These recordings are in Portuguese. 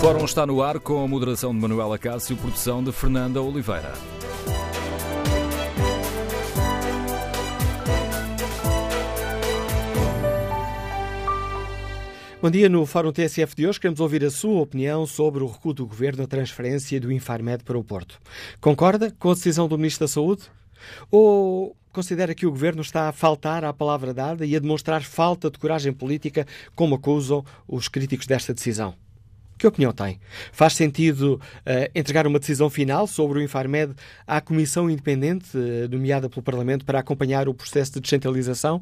Fórum está no ar com a moderação de Manuela Cássio, produção de Fernanda Oliveira. Bom dia. No Fórum TSF de hoje queremos ouvir a sua opinião sobre o recuo do Governo na transferência do Infarmed para o Porto. Concorda com a decisão do Ministro da Saúde? Ou considera que o Governo está a faltar à palavra dada e a demonstrar falta de coragem política, como acusam os críticos desta decisão? Que opinião tem? Faz sentido uh, entregar uma decisão final sobre o Infarmed à Comissão Independente, uh, nomeada pelo Parlamento, para acompanhar o processo de descentralização?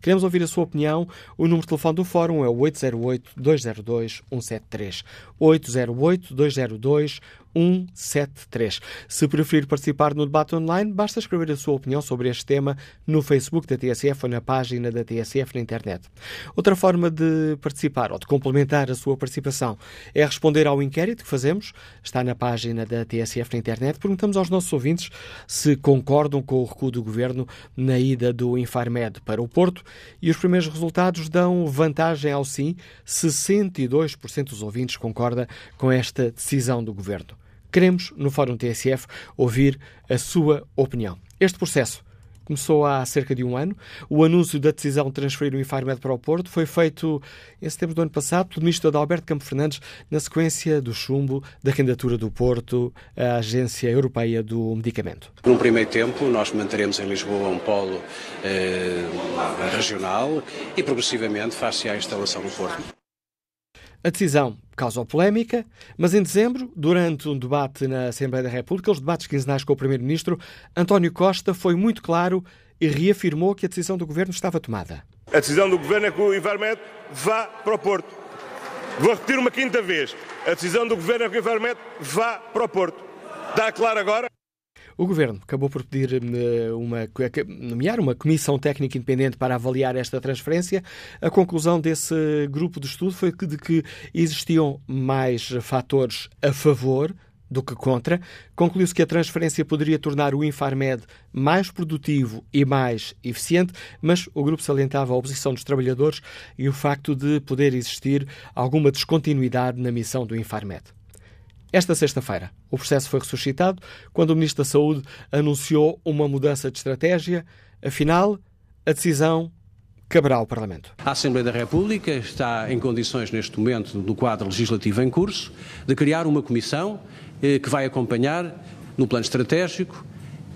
Queremos ouvir a sua opinião. O número de telefone do Fórum é o 808-202-173. 808-202-173. 173. Se preferir participar no debate online, basta escrever a sua opinião sobre este tema no Facebook da TSF ou na página da TSF na internet. Outra forma de participar ou de complementar a sua participação é responder ao inquérito que fazemos. Está na página da TSF na internet. Perguntamos aos nossos ouvintes se concordam com o recuo do governo na ida do Infarmed para o Porto e os primeiros resultados dão vantagem ao sim. 62% dos ouvintes concorda com esta decisão do governo. Queremos, no Fórum TSF, ouvir a sua opinião. Este processo começou há cerca de um ano. O anúncio da decisão de transferir o Infarmed para o Porto foi feito em setembro do ano passado pelo ministro Adalberto Campo Fernandes, na sequência do chumbo da candidatura do Porto à Agência Europeia do Medicamento. Num primeiro tempo, nós manteremos em Lisboa um polo eh, regional e progressivamente faz-se a instalação no Porto. A decisão causou polémica, mas em dezembro, durante um debate na Assembleia da República, os debates quinzenais com o Primeiro-Ministro, António Costa foi muito claro e reafirmou que a decisão do Governo estava tomada. A decisão do Governo é que o Infarmed vá para o Porto. Vou repetir uma quinta vez. A decisão do Governo é que o Infarmed vá para o Porto. Está claro agora? O Governo acabou por pedir eh, uma, nomear uma comissão técnica independente para avaliar esta transferência. A conclusão desse grupo de estudo foi de que existiam mais fatores a favor do que contra. Concluiu-se que a transferência poderia tornar o Infarmed mais produtivo e mais eficiente, mas o grupo salientava a oposição dos trabalhadores e o facto de poder existir alguma descontinuidade na missão do Infarmed. Esta sexta-feira, o processo foi ressuscitado quando o Ministro da Saúde anunciou uma mudança de estratégia. Afinal, a decisão caberá ao Parlamento. A Assembleia da República está em condições, neste momento, do quadro legislativo em curso, de criar uma comissão eh, que vai acompanhar, no plano estratégico,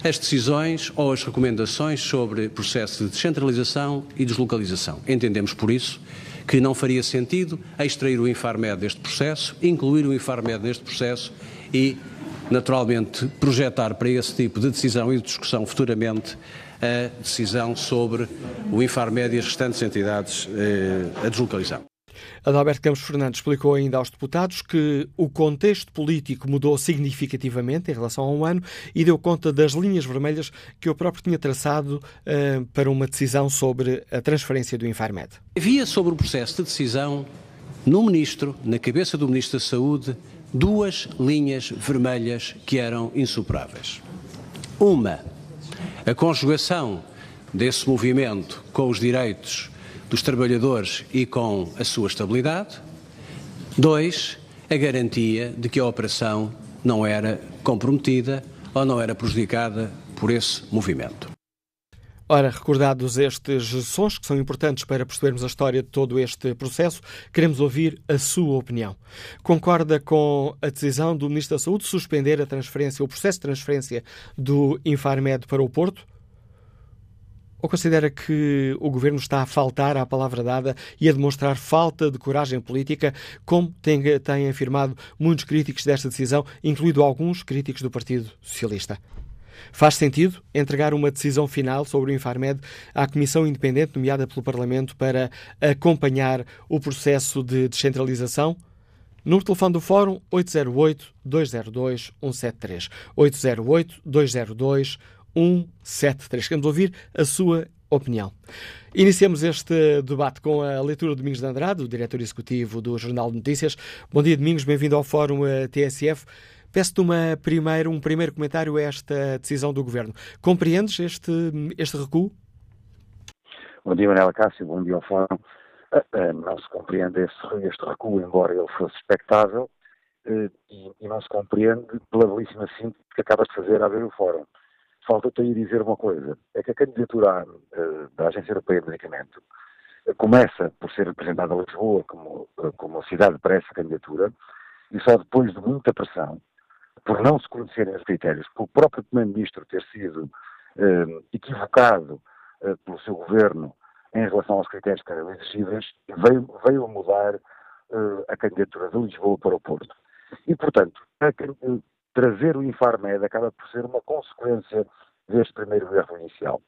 as decisões ou as recomendações sobre processo de descentralização e deslocalização. Entendemos, por isso, que não faria sentido extrair o Infarmed deste processo, incluir o Infarmed neste processo e, naturalmente, projetar para esse tipo de decisão e de discussão futuramente a decisão sobre o Infarmed e as restantes entidades eh, a deslocalizar. Adalberto Campos Fernandes explicou ainda aos deputados que o contexto político mudou significativamente em relação a um ano e deu conta das linhas vermelhas que o próprio tinha traçado uh, para uma decisão sobre a transferência do Infarmed. Havia sobre o processo de decisão, no Ministro, na cabeça do Ministro da Saúde, duas linhas vermelhas que eram insuperáveis. Uma, a conjugação desse movimento com os direitos dos trabalhadores e com a sua estabilidade. Dois, a garantia de que a operação não era comprometida ou não era prejudicada por esse movimento. Ora, recordados estes sons que são importantes para percebermos a história de todo este processo, queremos ouvir a sua opinião. Concorda com a decisão do Ministro da Saúde de suspender a transferência, o processo de transferência do Infarmed para o Porto? Ou considera que o governo está a faltar à palavra dada e a demonstrar falta de coragem política, como têm, têm afirmado muitos críticos desta decisão, incluindo alguns críticos do Partido Socialista? Faz sentido entregar uma decisão final sobre o Infarmed à Comissão Independente nomeada pelo Parlamento para acompanhar o processo de descentralização? Número telefone do Fórum 808-202-173. 808-202-173. 173. Queremos ouvir a sua opinião. Iniciamos este debate com a leitura de Domingos de Andrade, o diretor executivo do Jornal de Notícias. Bom dia, Domingos, bem-vindo ao Fórum eh, TSF. Peço-te uma primeira, um primeiro comentário a esta decisão do Governo. Compreendes este, este recuo? Bom dia, Manuela Cássio, bom dia ao Fórum. Uh, uh, não se compreende esse, este recuo, embora ele fosse expectável, eh, e, e, não se compreende pela belíssima síntese que acaba de fazer a abrir o fórum. Falta-te aí dizer uma coisa, é que a candidatura uh, da Agência Europeia de Medicamento uh, começa por ser apresentada a Lisboa como, uh, como cidade para essa candidatura e só depois de muita pressão, por não se conhecerem os critérios, por o próprio Primeiro-Ministro ter sido equivocado pelo seu governo em relação aos critérios que eram exigíveis, veio, veio a mudar a candidatura de Lisboa para o Porto. E, portanto, trazer o Infarmed acaba por ser uma consequência deste primeiro erro inicial.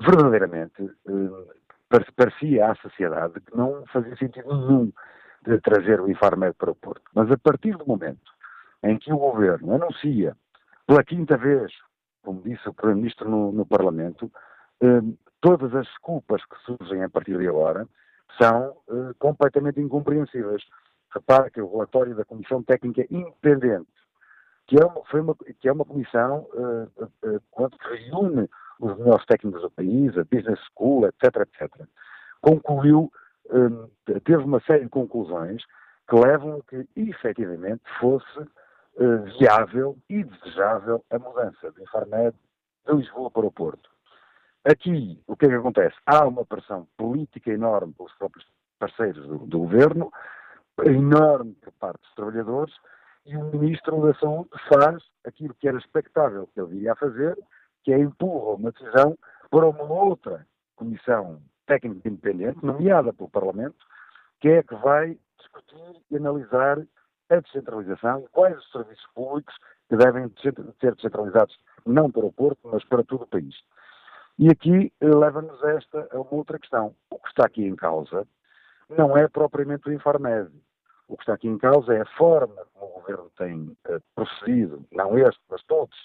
Verdadeiramente, eh, parecia à sociedade que não fazia sentido nenhum de trazer o Infarmed para o Porto. Mas a partir do momento em que o Governo anuncia, pela quinta vez, como disse o Primeiro-Ministro no, no, Parlamento, eh, todas as culpas que surgem a partir de agora são eh, completamente incompreensíveis. Repara que o relatório da Comissão Técnica Independente que é uma, foi uma, que é uma comissão uh, uh, reúne os melhores técnicos do país, a Business School, etc, etc. Concluiu, um, teve uma série de conclusões que levam a que, efetivamente, fosse uh, viável e desejável a mudança de Infarmed de Lisboa para o Porto. Aqui, o que é que acontece? Há uma pressão política enorme pelos próprios parceiros do, do governo, enorme por parte dos trabalhadores, e o Ministro da Saúde faz aquilo que era expectável que ele iria fazer, que é empurra uma decisão para uma outra comissão técnica independente, nomeada pelo Parlamento, que é que vai discutir e analisar a descentralização e quais os serviços públicos que devem ser descentralizados não para o Porto, mas para todo o país. E aqui leva-nos a esta a uma outra questão. O que está aqui em causa não é propriamente o Infarmed, o que está aqui em causa é a forma como o governo tem uh, procedido, não este, mas todos,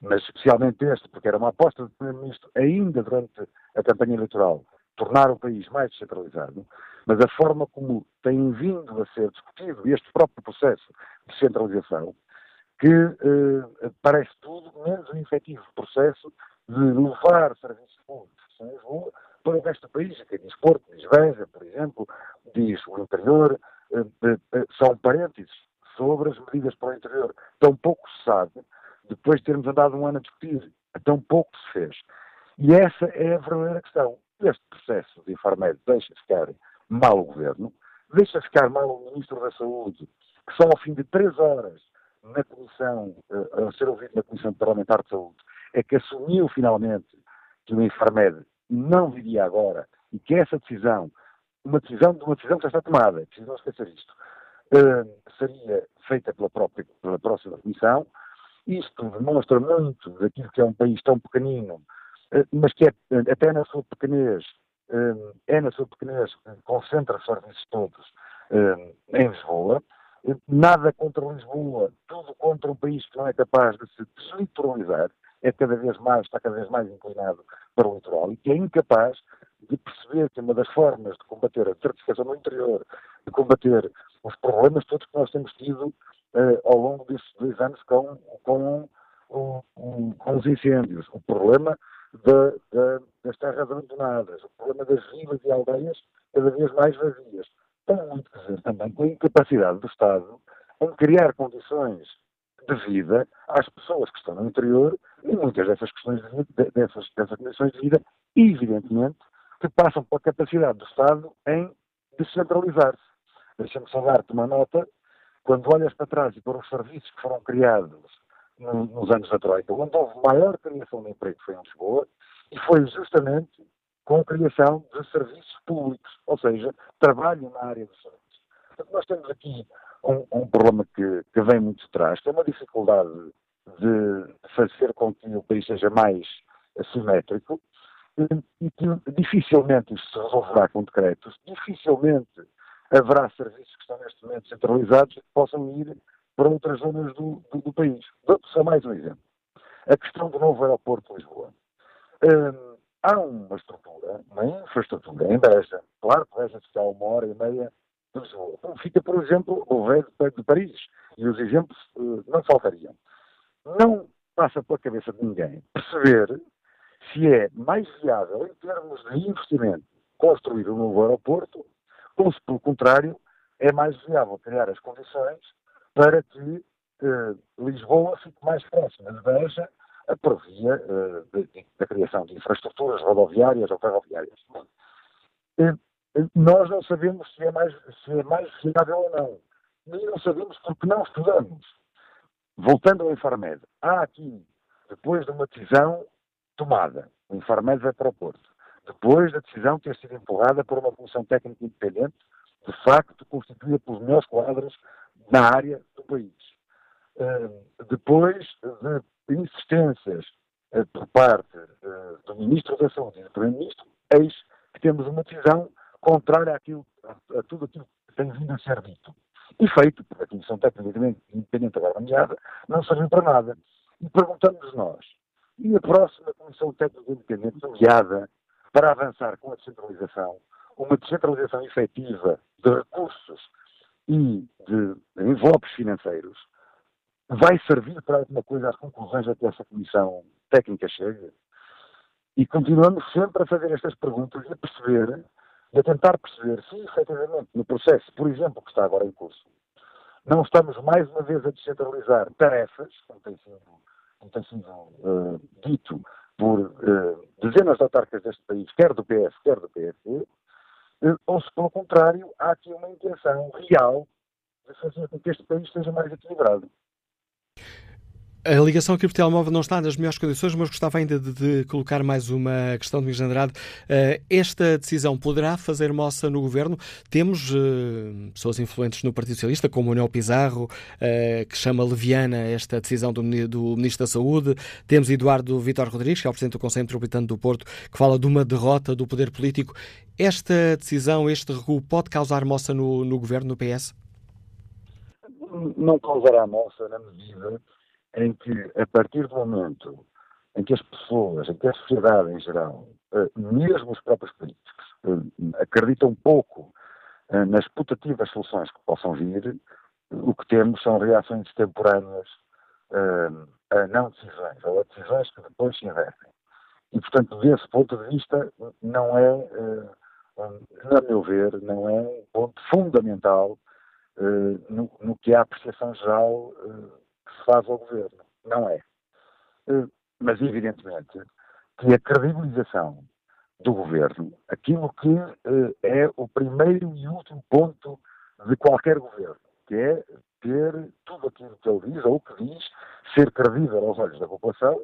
mas especialmente este, porque era uma aposta do Primeiro-Ministro ainda durante a campanha eleitoral, tornar o país mais descentralizado, mas a forma como tem vindo a ser discutido este próprio processo de centralização, que uh, parece tudo menos um efetivo processo de levar serviços públicos para o resto do país, que diz Porto, diz Beja, por exemplo, diz o interior, eh, eh, são parênteses sobre as medidas para o interior. Tão pouco se sabe, depois de termos andado um ano a discutir, tão pouco se fez. E essa é a verdadeira questão. Este processo de Infarmed deixa ficar mal o Governo, deixa ficar mal o Ministro da Saúde, que só ao fim de três horas na Comissão, eh, a ser ouvido na Comissão Parlamentar de Saúde, é que assumiu finalmente que o Infarmed não viria agora e que essa decisão uma decisão de uma decisão que já está tomada, é preciso não esquecer isto, uh, seria feita pela própria, pela próxima Comissão. Isto demonstra muito daquilo que é um país tão pequenino, uh, mas que é, até na sua pequenez, uh, é na sua pequenez que concentra os serviços todos em Lisboa. Nada contra Lisboa, tudo contra um país que não é capaz de se deslitoralizar, é cada vez mais, está cada vez mais inclinado para o litoral e que é incapaz de perceber que uma das formas de combater a desertificação no interior, de combater os problemas todos que nós temos tido uh, ao longo destes dois anos com, com, um, com os incêndios, o problema das terras abandonadas, o problema das vilas e aldeias cada vez mais vazias. Tem muito a ver também com a incapacidade do Estado em criar condições de vida às pessoas que estão no interior e muitas dessas questões de dessas, dessas condições de vida, evidentemente, que passam pela capacidade do Estado em descentralizar-se. Deixa-me só dar-te uma nota. Quando olhas para trás e para os serviços que foram criados nos anos da Troika, onde houve maior criação de emprego foi em Lisboa, e foi justamente com a criação de serviços públicos, ou seja, trabalho na área dos serviços. Portanto, nós temos aqui um, um problema que, que, vem muito de trás, que é uma dificuldade de fazer com que o país seja mais assimétrico, e que dificilmente isto se resolverá com decretos, dificilmente haverá serviços que estão neste momento centralizados que possam ir para outras zonas do, do, do país. Dou-te só mais um exemplo. A questão do novo aeroporto de Lisboa. Hum, há uma estrutura, uma infraestrutura em Beja. Claro que Beja fica a uma hora e meia de Lisboa. Fica, por exemplo, o velho de Paris. E os exemplos uh, não faltariam. Não passa pela cabeça de ninguém perceber se é mais viável em termos de investimento construir um novo aeroporto, ou se, pelo contrário, é mais viável criar as condições para que eh, Lisboa fique mais próxima de Beja por via eh, da criação de infraestruturas rodoviárias ou ferroviárias. Eh, nós não sabemos se é mais, se é mais fiável ou não. Nem não sabemos porque não estudamos. Voltando ao Infarmed, há aqui, depois de uma decisão tomada, o Infarmed vai para o Porto, depois da decisão ter sido empurrada por uma comissão técnica independente, de facto constituída pelos melhores quadros na área do país. Depois de insistências uh, por parte uh, do Ministro da Saúde e do Primeiro-Ministro, eis que temos uma decisão contrária àquilo, a, a, tudo aquilo que tem vindo a ser dito. E feito, porque a Comissão Técnica Independente agora nomeada, não serviu para nada. E perguntamos nós, e a próxima Comissão Técnica Independente nomeada para avançar com a descentralização, uma descentralização efetiva de recursos e de envelopes financeiros, vai servir para alguma coisa às conclusões a que essa Comissão Técnica chega? E continuamos sempre a fazer estas perguntas e a perceber, e a tentar perceber se efetivamente no processo, por exemplo, que está agora em curso, não estamos mais uma vez a descentralizar tarefas, como tem sido, como tem sido uh, dito por uh, dezenas de autarcas deste país, quer do PS, quer do PSD, uh, ou se, pelo contrário, há aqui uma intenção real de fazer com que este país seja mais equilibrado. A ligação aqui por telemóvel não está nas melhores condições, mas gostava ainda de, de colocar mais uma questão Luís Andrade. Uh, esta decisão poderá fazer moça no governo? Temos uh, pessoas influentes no Partido Socialista, como o Manuel Pizarro, uh, que chama leviana esta decisão do, do, Ministro da Saúde. Temos Eduardo Vitor Rodrigues, que é o Presidente do Conselho Metropolitano do Porto, que fala de uma derrota do poder político. Esta decisão, este recuo, pode causar moça no, no governo, no PS? Não causará moça na medida em que, a partir do momento em que as pessoas, em que a sociedade em geral, eh, mesmo os próprios políticos, eh, acreditam pouco eh, nas putativas soluções que possam vir, o que temos são reações extemporâneas a não decisões, ou a decisões que depois se invertem. E, portanto, desse ponto de vista, não é, a meu ver, não é um ponto fundamental no, no que é a apreciação geral se faz ao governo. Não é. Eh, mas, evidentemente, que a credibilização do governo, aquilo que eh, é o primeiro e último ponto de qualquer governo, que é ter tudo aquilo que ele diz, ou que diz, ser credível aos olhos da população,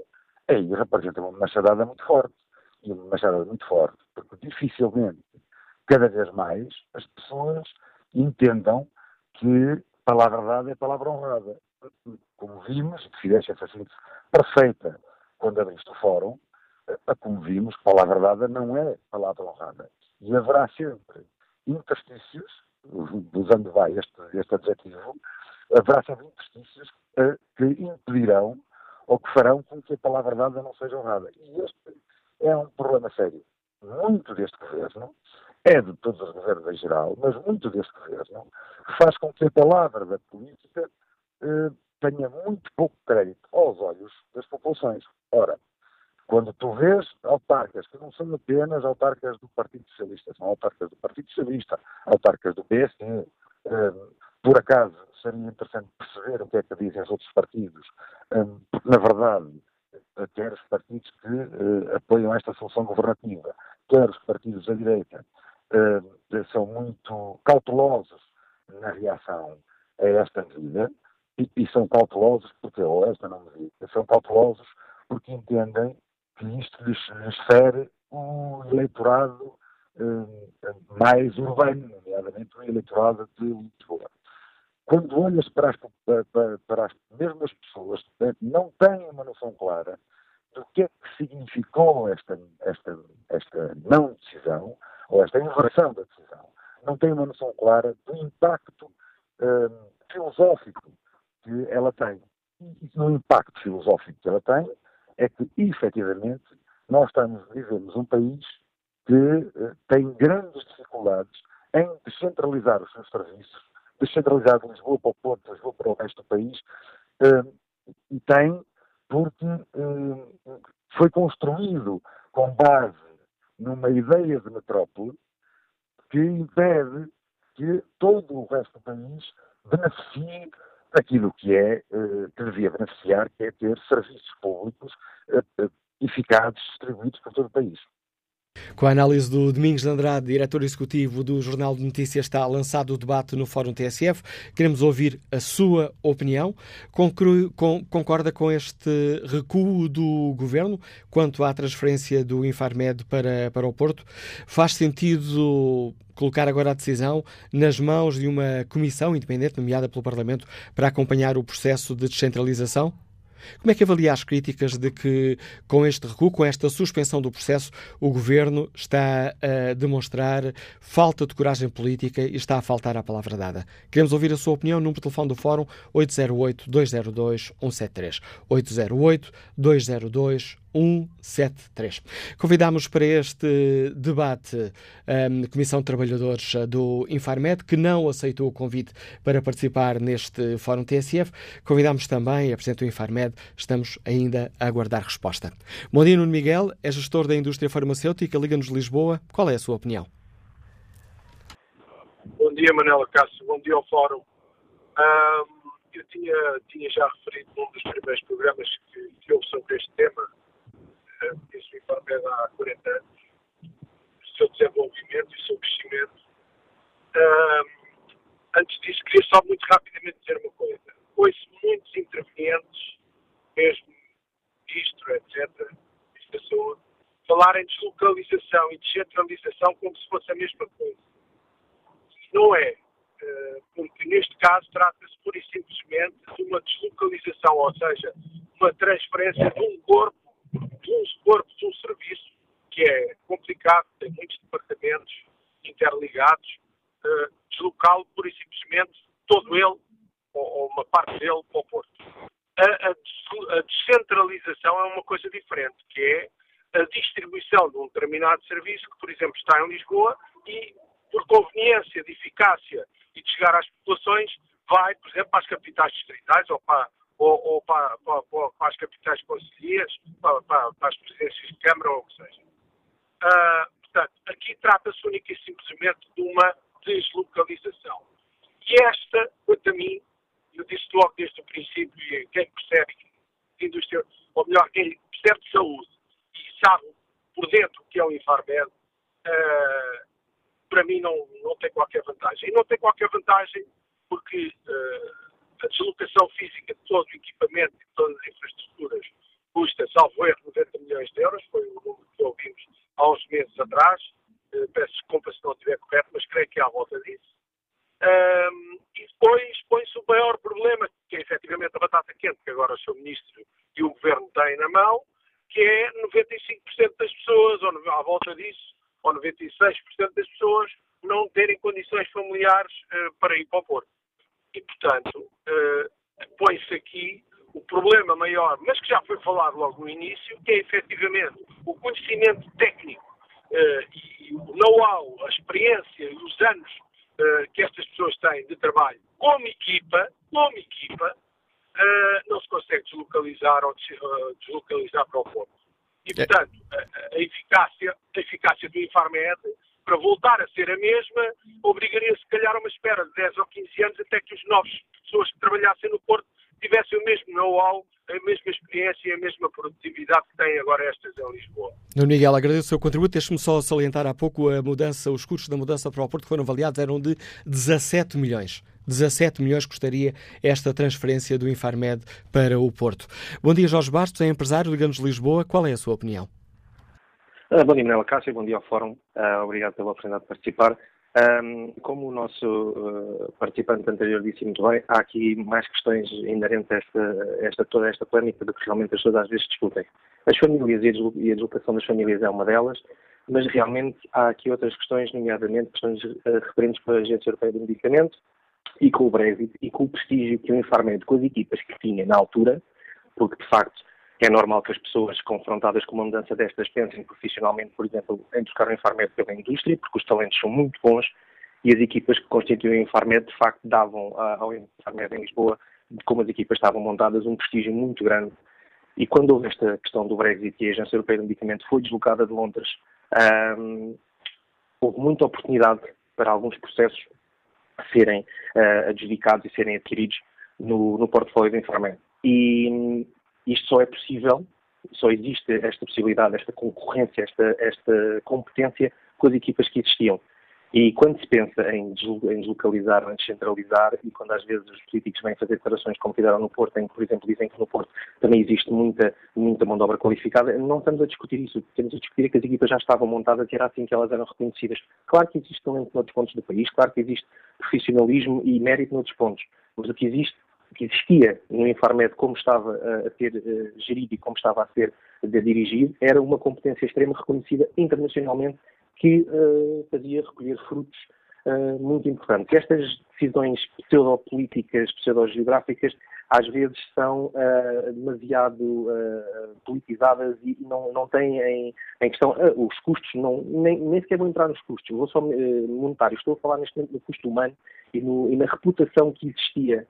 aí representa uma machadada muito forte. E uma machadada muito forte, porque dificilmente, cada vez mais, as pessoas entendam que palavra dada é palavra honrada como vimos, e que fizeste essa síntese perfeita quando abriste o fórum, a como vimos, palavra dada não é palavra honrada. E haverá sempre interstícios, usando vai este, este adjetivo, haverá sempre interstícios que impedirão ou que farão com que a palavra dada não seja honrada. E este é um problema sério. Muito deste governo, é de todos os governos em geral, mas muito deste governo, faz com que a palavra da política uh, tenha muito pouco crédito aos olhos das populações. Ora, quando tu vês autarcas que não são apenas autarcas do Partido Socialista, são autarcas do Partido Socialista, autarcas do PSD, eh, por acaso seria interessante perceber o que é que dizem os outros partidos, eh, porque na verdade, quer os partidos que eh, apoiam esta solução governativa, quer os partidos da direita, são muito cautelosos na reação a esta medida, e, e são cautelosos porque, ou esta não me diz, são cautelosos porque entendem que isto lhes, lhes fere o eleitorado eh, mais urbano, nomeadamente o eleitorado de Lisboa. Quando olhas para as, para, para as mesmas pessoas não têm uma noção clara do que é que significou esta, esta, esta não decisão, ou esta inversão da decisão, não têm uma noção clara do impacto eh, filosófico que ela tem. E no impacto filosófico que ela tem é que, efetivamente, nós estamos, vivemos um país que uh, tem grandes dificuldades em descentralizar os seus serviços, descentralizar de Lisboa para o Porto, de Lisboa para o resto do país, uh, e tem porque uh, foi construído com base numa ideia de metrópole que impede que todo o resto do país beneficie aquilo que é, que devia beneficiar, que é ter serviços públicos eficazes distribuídos por todo o país. Com a análise do Domingos de Andrade, diretor executivo do Jornal de Notícias, está lançado o debate no Fórum TSF. Queremos ouvir a sua opinião. concorda com este recuo do governo quanto à transferência do Infarmed para, para o Porto? Faz sentido colocar agora a decisão nas mãos de uma comissão independente nomeada pelo Parlamento para acompanhar o processo de descentralização? Como é que avalia as críticas de que, com este recuo, com esta suspensão do processo, o governo está a demonstrar falta de coragem política e está a faltar à palavra dada? Queremos ouvir a sua opinião. Número de telefone do Fórum 808-202-173. 808-202-173. 173. Convidámos para este debate a Comissão de Trabalhadores do Infarmed, que não aceitou o convite para participar neste Fórum TSF. Convidámos também a Presidente do Infarmed, estamos ainda a aguardar resposta. Bom dia, Nuno Miguel, é gestor da indústria farmacêutica, Liga-nos Lisboa. Qual é a sua opinião? Bom dia, Manela Cássio, bom dia ao Fórum. Um, eu tinha, tinha já referido num dos primeiros programas que, que houve sobre este tema, disse o Infarmed há 40 anos, o seu desenvolvimento e o seu crescimento. Antes disso, queria só muito rapidamente dizer uma coisa. Ouço muitos intervenientes, mesmo ministro, etc., da saúde, falar em deslocalização e descentralização como se fosse a mesma coisa. Não é, porque neste caso trata-se pura e simplesmente de uma deslocalização, ou seja, uma transferência de um corpo de um corpo de um serviço que é complicado, tem muitos departamentos interligados, uh, deslocá-lo pura e simplesmente todo ele, ou, ou uma parte dele, para o Porto. A, a, a, descentralização é uma coisa diferente, que é a distribuição de um determinado serviço que, por exemplo, está em Lisboa e, por conveniência de eficácia e de chegar às populações, vai, por exemplo, para as capitais distritais ou para ou, ou para, para, para, as capitais conselheiras, para, para, para, as presidências de Câmara ou o que seja. Uh, portanto, aqui trata-se única e simplesmente de uma deslocalização. E esta, quanto a mim, eu disse logo desde o princípio, e quem percebe indústria, ou melhor, quem percebe de saúde e sabe por dentro o que é o Infarmed, uh, para mim não, não tem qualquer vantagem. E não tem qualquer vantagem porque uh, a deslocação física de todo o equipamento e de todas as infraestruturas custa, salvo erro, 90 milhões de euros, foi o número que ouvimos há uns meses atrás. Uh, peço desculpa se não estiver correto, mas creio que é à volta disso. Um, e depois põe-se o maior problema, que é efetivamente a batata quente, que agora o Sr. Ministro e o Governo têm na mão, que é 95% das pessoas, ou à volta disso, ou 96% das pessoas, não terem condições familiares uh, para ir para o Porto. E, portanto, uh, põe-se aqui o problema maior, mas que já foi falado logo no início, que é efetivamente o conhecimento técnico uh, e o know-how, a experiência e os anos uh, que estas pessoas têm de trabalho como equipa, como equipa, não se consegue deslocalizar ou deslocalizar para o ponto. E, é. portanto, a, a, eficácia, a eficácia do Infarmed para voltar a ser a mesma, obrigaria se calhar a uma espera de 10 ou 15 anos até que os novos pessoas que trabalhassem no Porto tivessem o mesmo know-how, a mesma experiência e a mesma produtividade que têm agora estas em Lisboa. Miguel, agradeço o seu contributo. Deixe-me só salientar há pouco a mudança, os custos da mudança para o Porto que foram avaliados eram de 17 milhões. 17 milhões custaria esta transferência do Infarmed para o Porto. Bom dia, Jorge Bastos, é empresário, ligamos Lisboa. Qual é a sua opinião? Uh, bom dia, Manela Cássio, bom dia ao Fórum. Uh, obrigado pela oportunidade de participar. Como o nosso uh, participante anterior disse muito bem, há aqui mais questões inerentes a esta, esta, toda esta polémica do que realmente as pessoas às vezes discutem. As famílias e a deslocação das famílias é uma delas, mas realmente há aqui outras questões, nomeadamente questões referentes com a Agência Europeia do Medicamento e com o Brexit e com o prestígio que o Infarmed, com as equipas que tinha na altura, porque de facto é normal que as pessoas confrontadas com uma mudança destas pensem profissionalmente, por exemplo, em buscar o Infarmed pela indústria, porque os talentos são muito bons e as equipas que constituem o Infarmed, de facto, davam ao Infarmed em Lisboa, como as equipas estavam montadas, um prestígio muito grande. E quando houve esta questão do Brexit e a Agência Europeia de Medicamento foi deslocada de Londres, houve muita oportunidade para alguns processos serem uh, adjudicados e serem adquiridos no, no portfólio da Infarmed. E isto só é possível, só existe esta possibilidade, esta concorrência, esta, esta competência com as equipas que existiam. E quando se pensa em deslocalizar, em descentralizar, e quando às vezes os políticos vêm fazer declarações como fizeram no Porto, em que, por exemplo, dizem que no Porto também existe muita, muita mão de obra qualificada, não estamos a discutir isso. Temos a discutir que as equipas já estavam montadas e era assim que elas eram reconhecidas. Claro que existe talento noutros pontos do país, claro que existe profissionalismo e mérito noutros pontos, mas o que existe que existia no Infarmed, como estava a ser uh, gerido e como estava a ser dirigido, era uma competência extrema reconhecida internacionalmente que uh, fazia recolher frutos uh, muito importantes. Estas decisões pseudopolíticas, pseudogeográficas, às vezes são uh, demasiado politizadas e não, não têm em, em questão os custos, não, nem, nem sequer vou entrar nos custos, vou só monetário, estou a falar neste momento no custo humano e, no, e na reputação que existia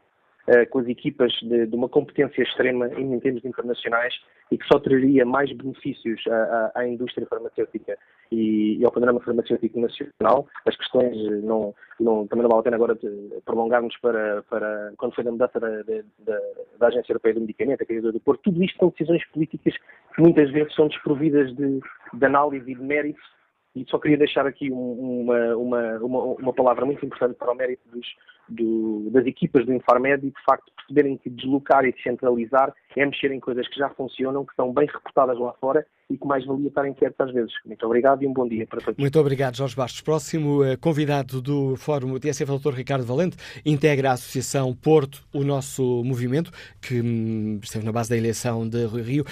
com as equipas de, de, uma competência extrema em termos internacionais e que só traria mais benefícios à, à, à indústria farmacêutica e, e, ao panorama farmacêutico nacional. As questões não, não, também não vale a pena agora prolongarmos para, para quando foi da mudança da, da, da Agência Europeia do Medicamento, a caída do Porto. Tudo isto são decisões políticas que muitas vezes são desprovidas de, de análise e de méritos e só queria deixar aqui uma, uma, uma, uma palavra muito importante para o mérito dos, do, das equipas do Infarmed e, de facto, perceberem que deslocar e descentralizar é mexer em coisas que já funcionam, que são bem reportadas lá fora e que mais valia estar inquietos às vezes. Muito obrigado e um bom dia para todos. Muito obrigado, Jorge Bastos. Próximo uh, convidado do Fórum TSF, o Dr. Ricardo Valente, integra a Associação Porto, o nosso movimento, que hum, esteve na base da eleição de Rui Rio.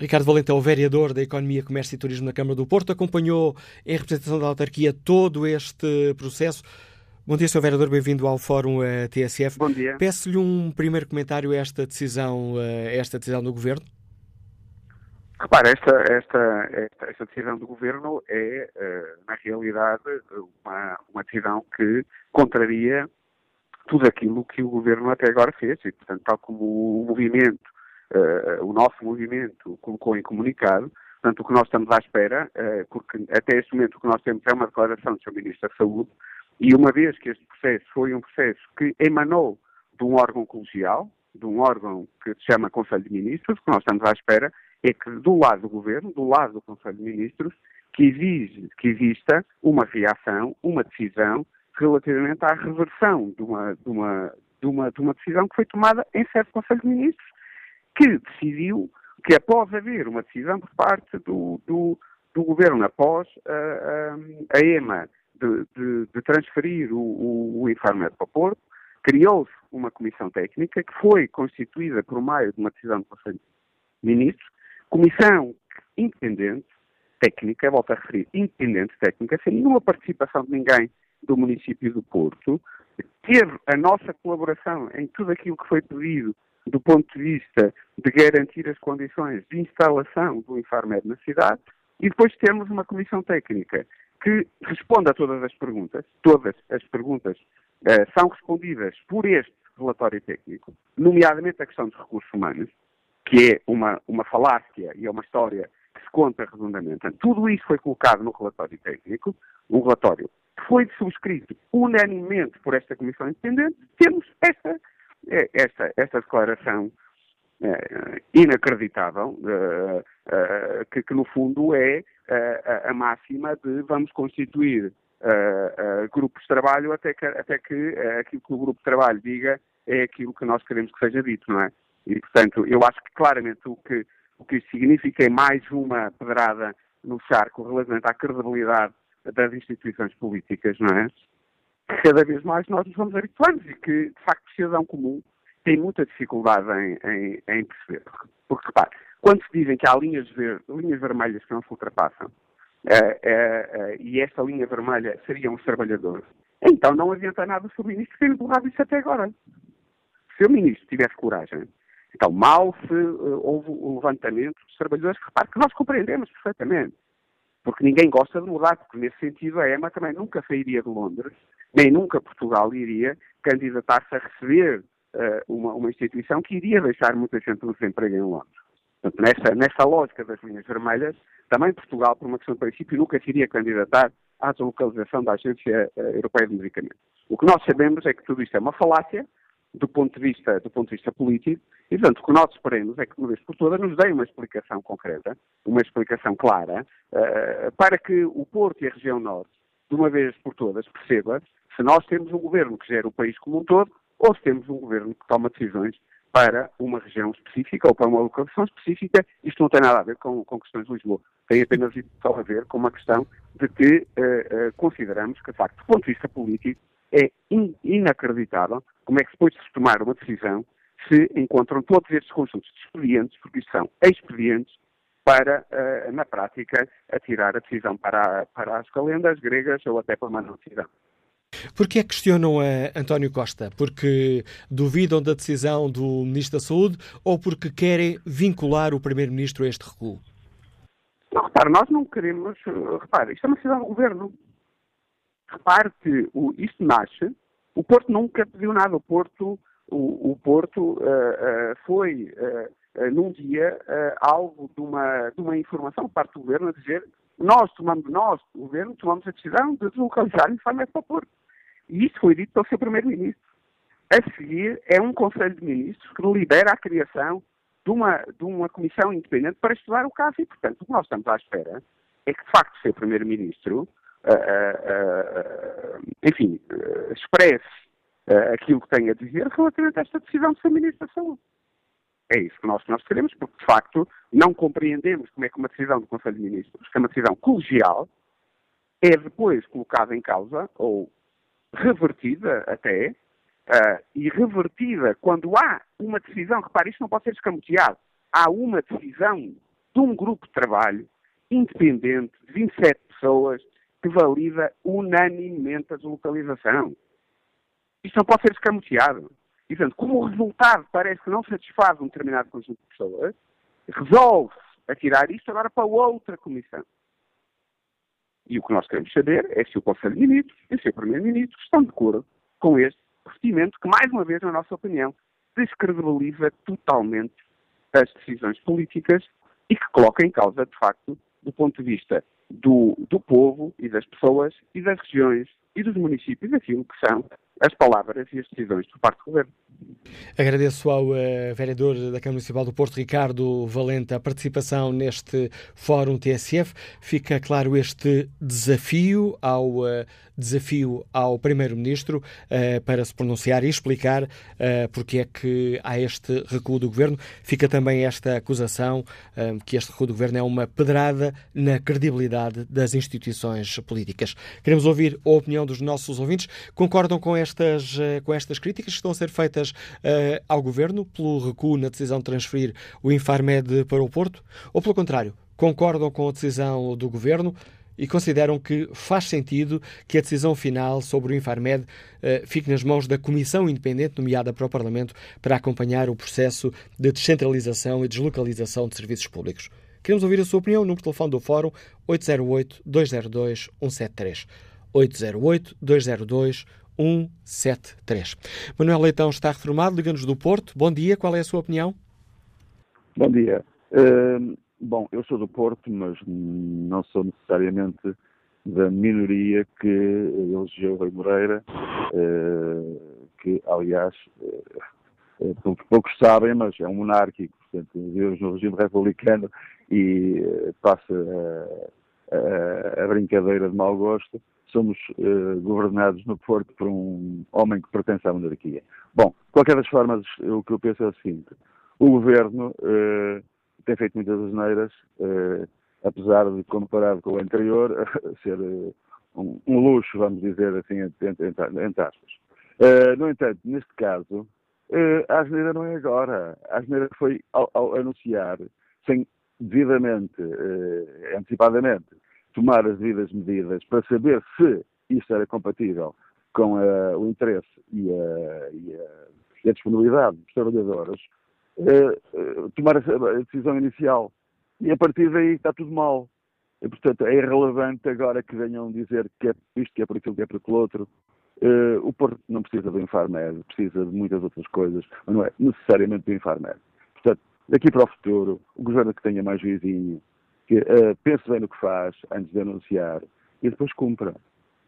Ricardo Valente é o vereador da Economia, Comércio e Turismo na Câmara do Porto, acompanhou em representação da autarquia todo este processo. Bom dia, Sr. Vereador, bem-vindo ao Fórum uh, TSF. Bom dia. Peço-lhe um primeiro comentário a esta decisão, uh, esta decisão do Governo. Repara, esta, esta, esta, esta, decisão do Governo é, uh, na realidade, uma, uma decisão que contraria tudo aquilo que o Governo até agora fez e, portanto, tal como o movimento uh, o nosso movimento colocou em comunicado. Portanto, o que nós estamos à espera, uh, porque até este momento o que nós temos é uma declaração do Sr. Ministro da Saúde, e uma vez que este processo foi um processo que emanou de um órgão colegial, de um órgão que se chama Conselho de Ministros, o que nós estamos à espera é que do lado do Governo, do lado do Conselho de Ministros, que, exige, que exista uma reação, uma decisão relativamente à reversão de uma, de uma, de uma, de uma decisão que foi tomada em sede Conselho de Ministros que decidiu que após haver uma decisão por parte do, do, do governo, após a, a, a EMA de, de, de, transferir o, o, o Infarmed para o Porto, criou-se uma comissão técnica que foi constituída por meio de uma decisão do Conselho de Ministros, comissão independente, técnica, volto a referir, independente técnica, sem nenhuma participação de ninguém do município do Porto, teve a nossa colaboração em tudo aquilo que foi pedido do ponto de vista de garantir as condições de instalação do Infarmed na cidade, e depois temos uma comissão técnica que responde a todas as perguntas. Todas as perguntas eh, são respondidas por este relatório técnico, nomeadamente a questão dos recursos humanos, que é uma, uma falácia e é uma história que se conta redondamente. Tudo isso foi colocado no relatório técnico, um relatório que foi subscrito unanimemente por esta Comissão Independente. Temos esta esta, esta declaração é, inacreditável, é, que, que, no fundo é a máxima de vamos constituir grupos de trabalho até que, até que aquilo que o grupo de trabalho diga é aquilo que nós queremos que seja dito, não é? E, portanto, eu acho que claramente o que, o que isto significa é mais uma pedrada no charco relativamente à credibilidade das instituições políticas, não é? Cada vez mais nós nos vamos habituando e que, de facto, o cidadão comum tem muita dificuldade em, em, em perceber. Porque, repare, quando se dizem que há linhas, ver, linhas vermelhas que não se ultrapassam, uh, uh, uh, e esta linha vermelha seriam os trabalhadores, então não adianta nada o ministro ter empurrado isso até agora. Se o ministro tivesse coragem, então mal se houve o levantamento dos trabalhadores, repare que nós compreendemos perfeitamente porque ninguém gosta de mudar, porque nesse sentido a EMA também nunca sairia de Londres, nem nunca Portugal iria candidatar-se a receber uh, uma, uma, instituição que iria deixar muita gente no desemprego em Londres. Portanto, nessa, nessa lógica das linhas vermelhas, também Portugal, por uma questão de princípio, nunca se iria candidatar à deslocalização da Agência uh, Europeia de Medicamentos. O que nós sabemos é que tudo isto é uma falácia, do ponto de vista, do ponto de vista político, e portanto o que nós esperemos é que, uma vez por todas, nos deem uma explicação concreta, uma explicação clara, uh, para que o Porto e a região norte, de uma vez por todas, perceba se nós temos um governo que gera o país como um todo, ou se temos um governo que toma decisões para uma região específica ou para uma localização específica. Isto não tem nada a ver com, com questões de Lisboa. Tem apenas só a ver com uma questão de que uh, uh, consideramos que, de facto, do ponto de vista político, é in inacreditável como é que depois de se tomar uma decisão se encontram todos estes conjuntos de expedientes, porque isto são expedientes, para, uh, na prática, atirar a decisão para, para as calendas gregas ou até para uma não Porquê é que questionam a António Costa? Porque duvidam da decisão do Ministro da Saúde ou porque querem vincular o Primeiro-Ministro a este recuo? Não, repare, nós não queremos. Repare, isto é uma decisão do Governo. Repare que o, isto nasce. O Porto nunca pediu nada. O Porto, o, o Porto uh, uh, foi, uh, num dia, alvo de uma, de uma informação por parte do Governo a dizer nós tomamos, nós, o Governo, tomamos a decisão de deslocalizar Infarmed para o Porto. E isso foi dito pelo seu Primeiro-Ministro. A seguir, é um Conselho de Ministros que delibera a criação de uma, de uma comissão independente para estudar o caso. E, portanto, o que nós estamos à espera é que, de facto, o seu Primeiro-Ministro, uh, uh, uh, enfim, expresse aquilo que tem a dizer relativamente a esta decisão do seu Ministro da Saúde. É isso que nós, nós queremos, porque, de facto, não compreendemos como é que uma decisão do Conselho de Ministros, que é uma decisão colegial, é depois colocada em causa, ou revertida até, uh, e revertida quando há uma decisão, repare, isto não pode ser escamoteado, há uma decisão de um grupo de trabalho independente, de 27 pessoas, que valida unanimemente a deslocalização. Isto não pode ser escamoteado. E, portanto, como o resultado parece que não satisfaz um determinado conjunto de pessoas, resolve-se atirar isto agora para outra comissão. E o que nós queremos saber é se o Conselho de Ministros e o seu Primeiro-Ministro estão de acordo com este procedimento que, mais uma vez, na nossa opinião, descredibiliza totalmente as decisões políticas e que coloca em causa, de facto, do ponto de vista do, do povo e das pessoas e das regiões e dos municípios aquilo que são as palavras e as decisões por parte do Governo. Agradeço ao uh, vereador da Câmara Municipal do Porto, Ricardo Valente, a participação neste Fórum TSF. Fica claro este desafio ao uh, desafio ao Primeiro-Ministro uh, para se pronunciar e explicar porque é que há este recuo do Governo. Fica também esta acusação que este recuo do Governo é uma pedrada na credibilidade das instituições políticas. Queremos ouvir a opinião dos nossos ouvintes. Concordam com estas, com estas críticas que estão a ser feitas uh, ao Governo pelo recuo na decisão de transferir o Infarmed para o Porto? Ou, pelo contrário, concordam com a decisão do Governo e consideram que faz sentido que a decisão final sobre o Infarmed uh, fique nas mãos da Comissão Independente nomeada para o Parlamento para acompanhar o processo de descentralização e deslocalização de serviços públicos. Queremos ouvir a sua opinião. Número de telefone do Fórum 808-202-173. 808-202-173. 173. Manuel Leitão está reformado, liga-nos do Porto. Bom dia, qual é a sua opinião? Bom dia. Uh, bom, eu sou do Porto, mas não sou necessariamente da minoria que elegeu Rui Moreira, uh, que, aliás, uh, poucos sabem, mas é um monárquico, portanto, vivemos no regime republicano e passa a, a, a brincadeira de mau gosto somos uh, governados no Porto por um homem que pertence à monarquia. Bom, de qualquer das formas, o que eu penso é o seguinte: o governo uh, tem feito muitas asneiras, uh, apesar de, comparado com o anterior, ser um, um, luxo, vamos dizer assim, entre, aspas. no entanto, neste caso, a asneira não é agora. A asneira foi ao, ao anunciar, sem devidamente, antecipadamente, tomar as devidas medidas para saber se isso era compatível com uh, o interesse e a, e, a, e a, disponibilidade dos trabalhadores, uh, uh, tomar a, decisão inicial. E a partir daí está tudo mal. E, portanto, é irrelevante agora que venham dizer que é isto, que é por aquilo, que é por aquilo outro. o Porto não precisa do Infarmed, precisa de muitas outras coisas, mas não é necessariamente do Infarmed. Portanto, daqui para o futuro, o governo que tenha mais vizinho, que uh, pense bem no que faz antes de anunciar e depois cumpra.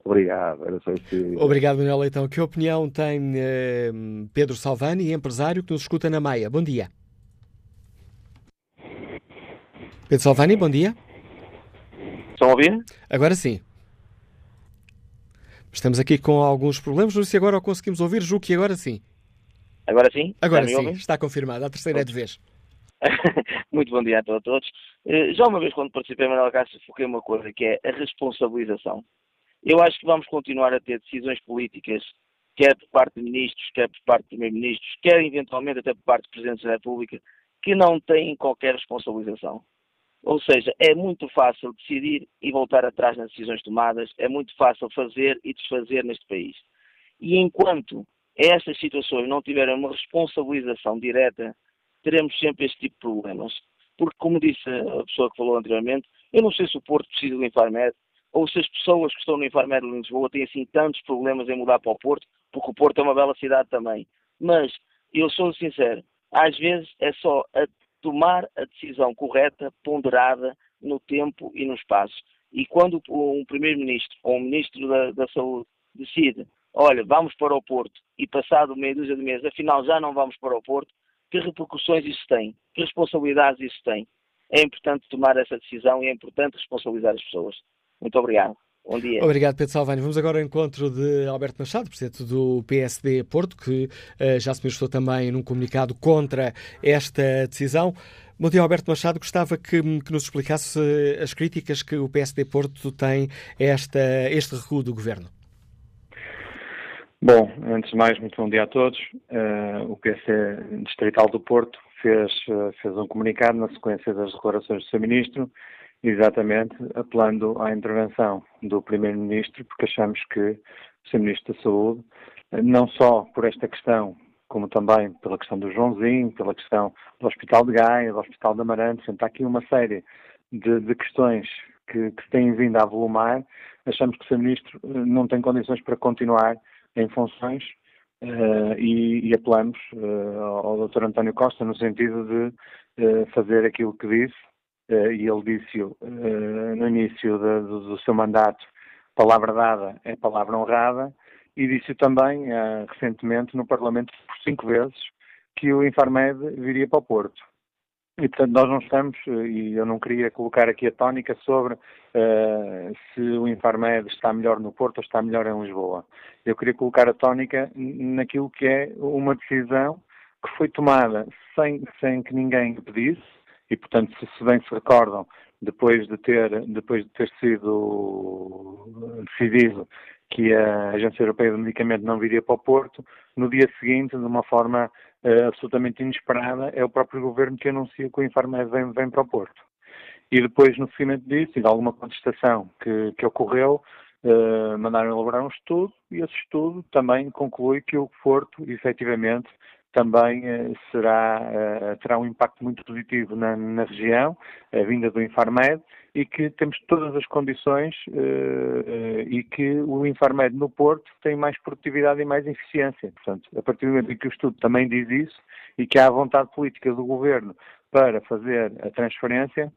Obrigado. Era só isso. Obrigado, Manuel Leitão. Que opinião tem eh, Pedro Salvani, empresário que nos escuta na Maia? Bom dia. Pedro Salvani, bom dia. Estão a ouvir? Agora sim. Estamos aqui com alguns problemas, não sei se agora o conseguimos ouvir, julgo que agora sim. Agora sim? Agora sim, está confirmado. A terceira é de vez. Muito bom dia a todos. Eh, já uma vez, quando participei em Manuel Cássio, foquei uma coisa que é a responsabilização. Eu acho que vamos continuar a ter decisões políticas, quer por parte de ministros, quer por parte de primeiros-ministros, quer eventualmente até por parte de presidentes da República, que não têm qualquer responsabilização. Ou seja, é muito fácil decidir e voltar atrás nas decisões tomadas, é muito fácil fazer e desfazer neste país. E enquanto estas situações não tiverem uma responsabilização direta, teremos sempre este tipo de problemas. Porque, como disse a pessoa que falou anteriormente, eu não sei se o Porto precisa do Infarmed, ou se as pessoas que estão no Infarmed de Lisboa têm assim tantos problemas em mudar para o Porto, porque o Porto é uma bela cidade também. Mas, eu sou sincero, às vezes é só a tomar a decisão correta, ponderada no tempo e no espaço. E quando um Primeiro-Ministro ou um Ministro da, da, Saúde decide, olha, vamos para o Porto, e passado meia dúzia de meses, afinal já não vamos para o Porto, que repercussões isso tem? Que responsabilidades isso tem? É importante tomar essa decisão e é importante responsabilizar as pessoas. Muito obrigado. Bom dia. Obrigado, Pedro Salvani. Vamos agora ao encontro de Alberto Machado, presidente do PSD Porto, que uh, já se manifestou também num comunicado contra esta decisão. Bom dia, Alberto Machado. Gostava que, que nos explicasse uh, as críticas que o PSD Porto tem a esta, este recuo do governo. Bom, antes de mais, muito bom dia a todos. Uh, o PSD Distrital do Porto fez, fez um comunicado na sequência das declarações do seu ministro Exatamente, apelando à intervenção do Primeiro-Ministro, porque achamos que o Sr. Ministro da Saúde, não só por esta questão, como também pela questão do Joãozinho, pela questão do Hospital de Gaia, do Hospital de Amarante, portanto, há aqui uma série de, de questões que, que têm vindo a volumar, achamos que o Sr. Ministro eh, não tem condições para continuar em funções uh, e, e, apelamos uh, ao Dr. António Costa no sentido de uh, fazer aquilo que disse, e ele disse-o eh, no início do, do, seu mandato, palavra dada é palavra honrada, e disse também recentemente no Parlamento por cinco vezes que o Infarmed viria para o Porto. E, portanto, nós não estamos, e eu não queria colocar aqui a tónica sobre uh, se o Infarmed está melhor no Porto ou está melhor em Lisboa. Eu queria colocar a tónica naquilo que é uma decisão que foi tomada sem, sem que ninguém pedisse, e, portanto, se, se bem se recordam, depois de ter, depois de ter sido decidido que a Agência Europeia do Medicamento não viria para o Porto, no dia seguinte, de uma forma uh, absolutamente inesperada, é o próprio governo que anuncia que o Infarmed vem, vem para o Porto. E depois, no seguimento disso, e de alguma contestação que, que ocorreu, uh, mandaram elaborar um estudo, e esse estudo também conclui que o Porto, efetivamente, também eh, será, eh, terá um impacto muito positivo na, na, região, a vinda do Infarmed, e que temos todas as condições eh, e que o Infarmed no Porto tem mais produtividade e mais eficiência. Portanto, a partir do momento em que o estudo também diz isso e que há vontade política do Governo para fazer a transferência,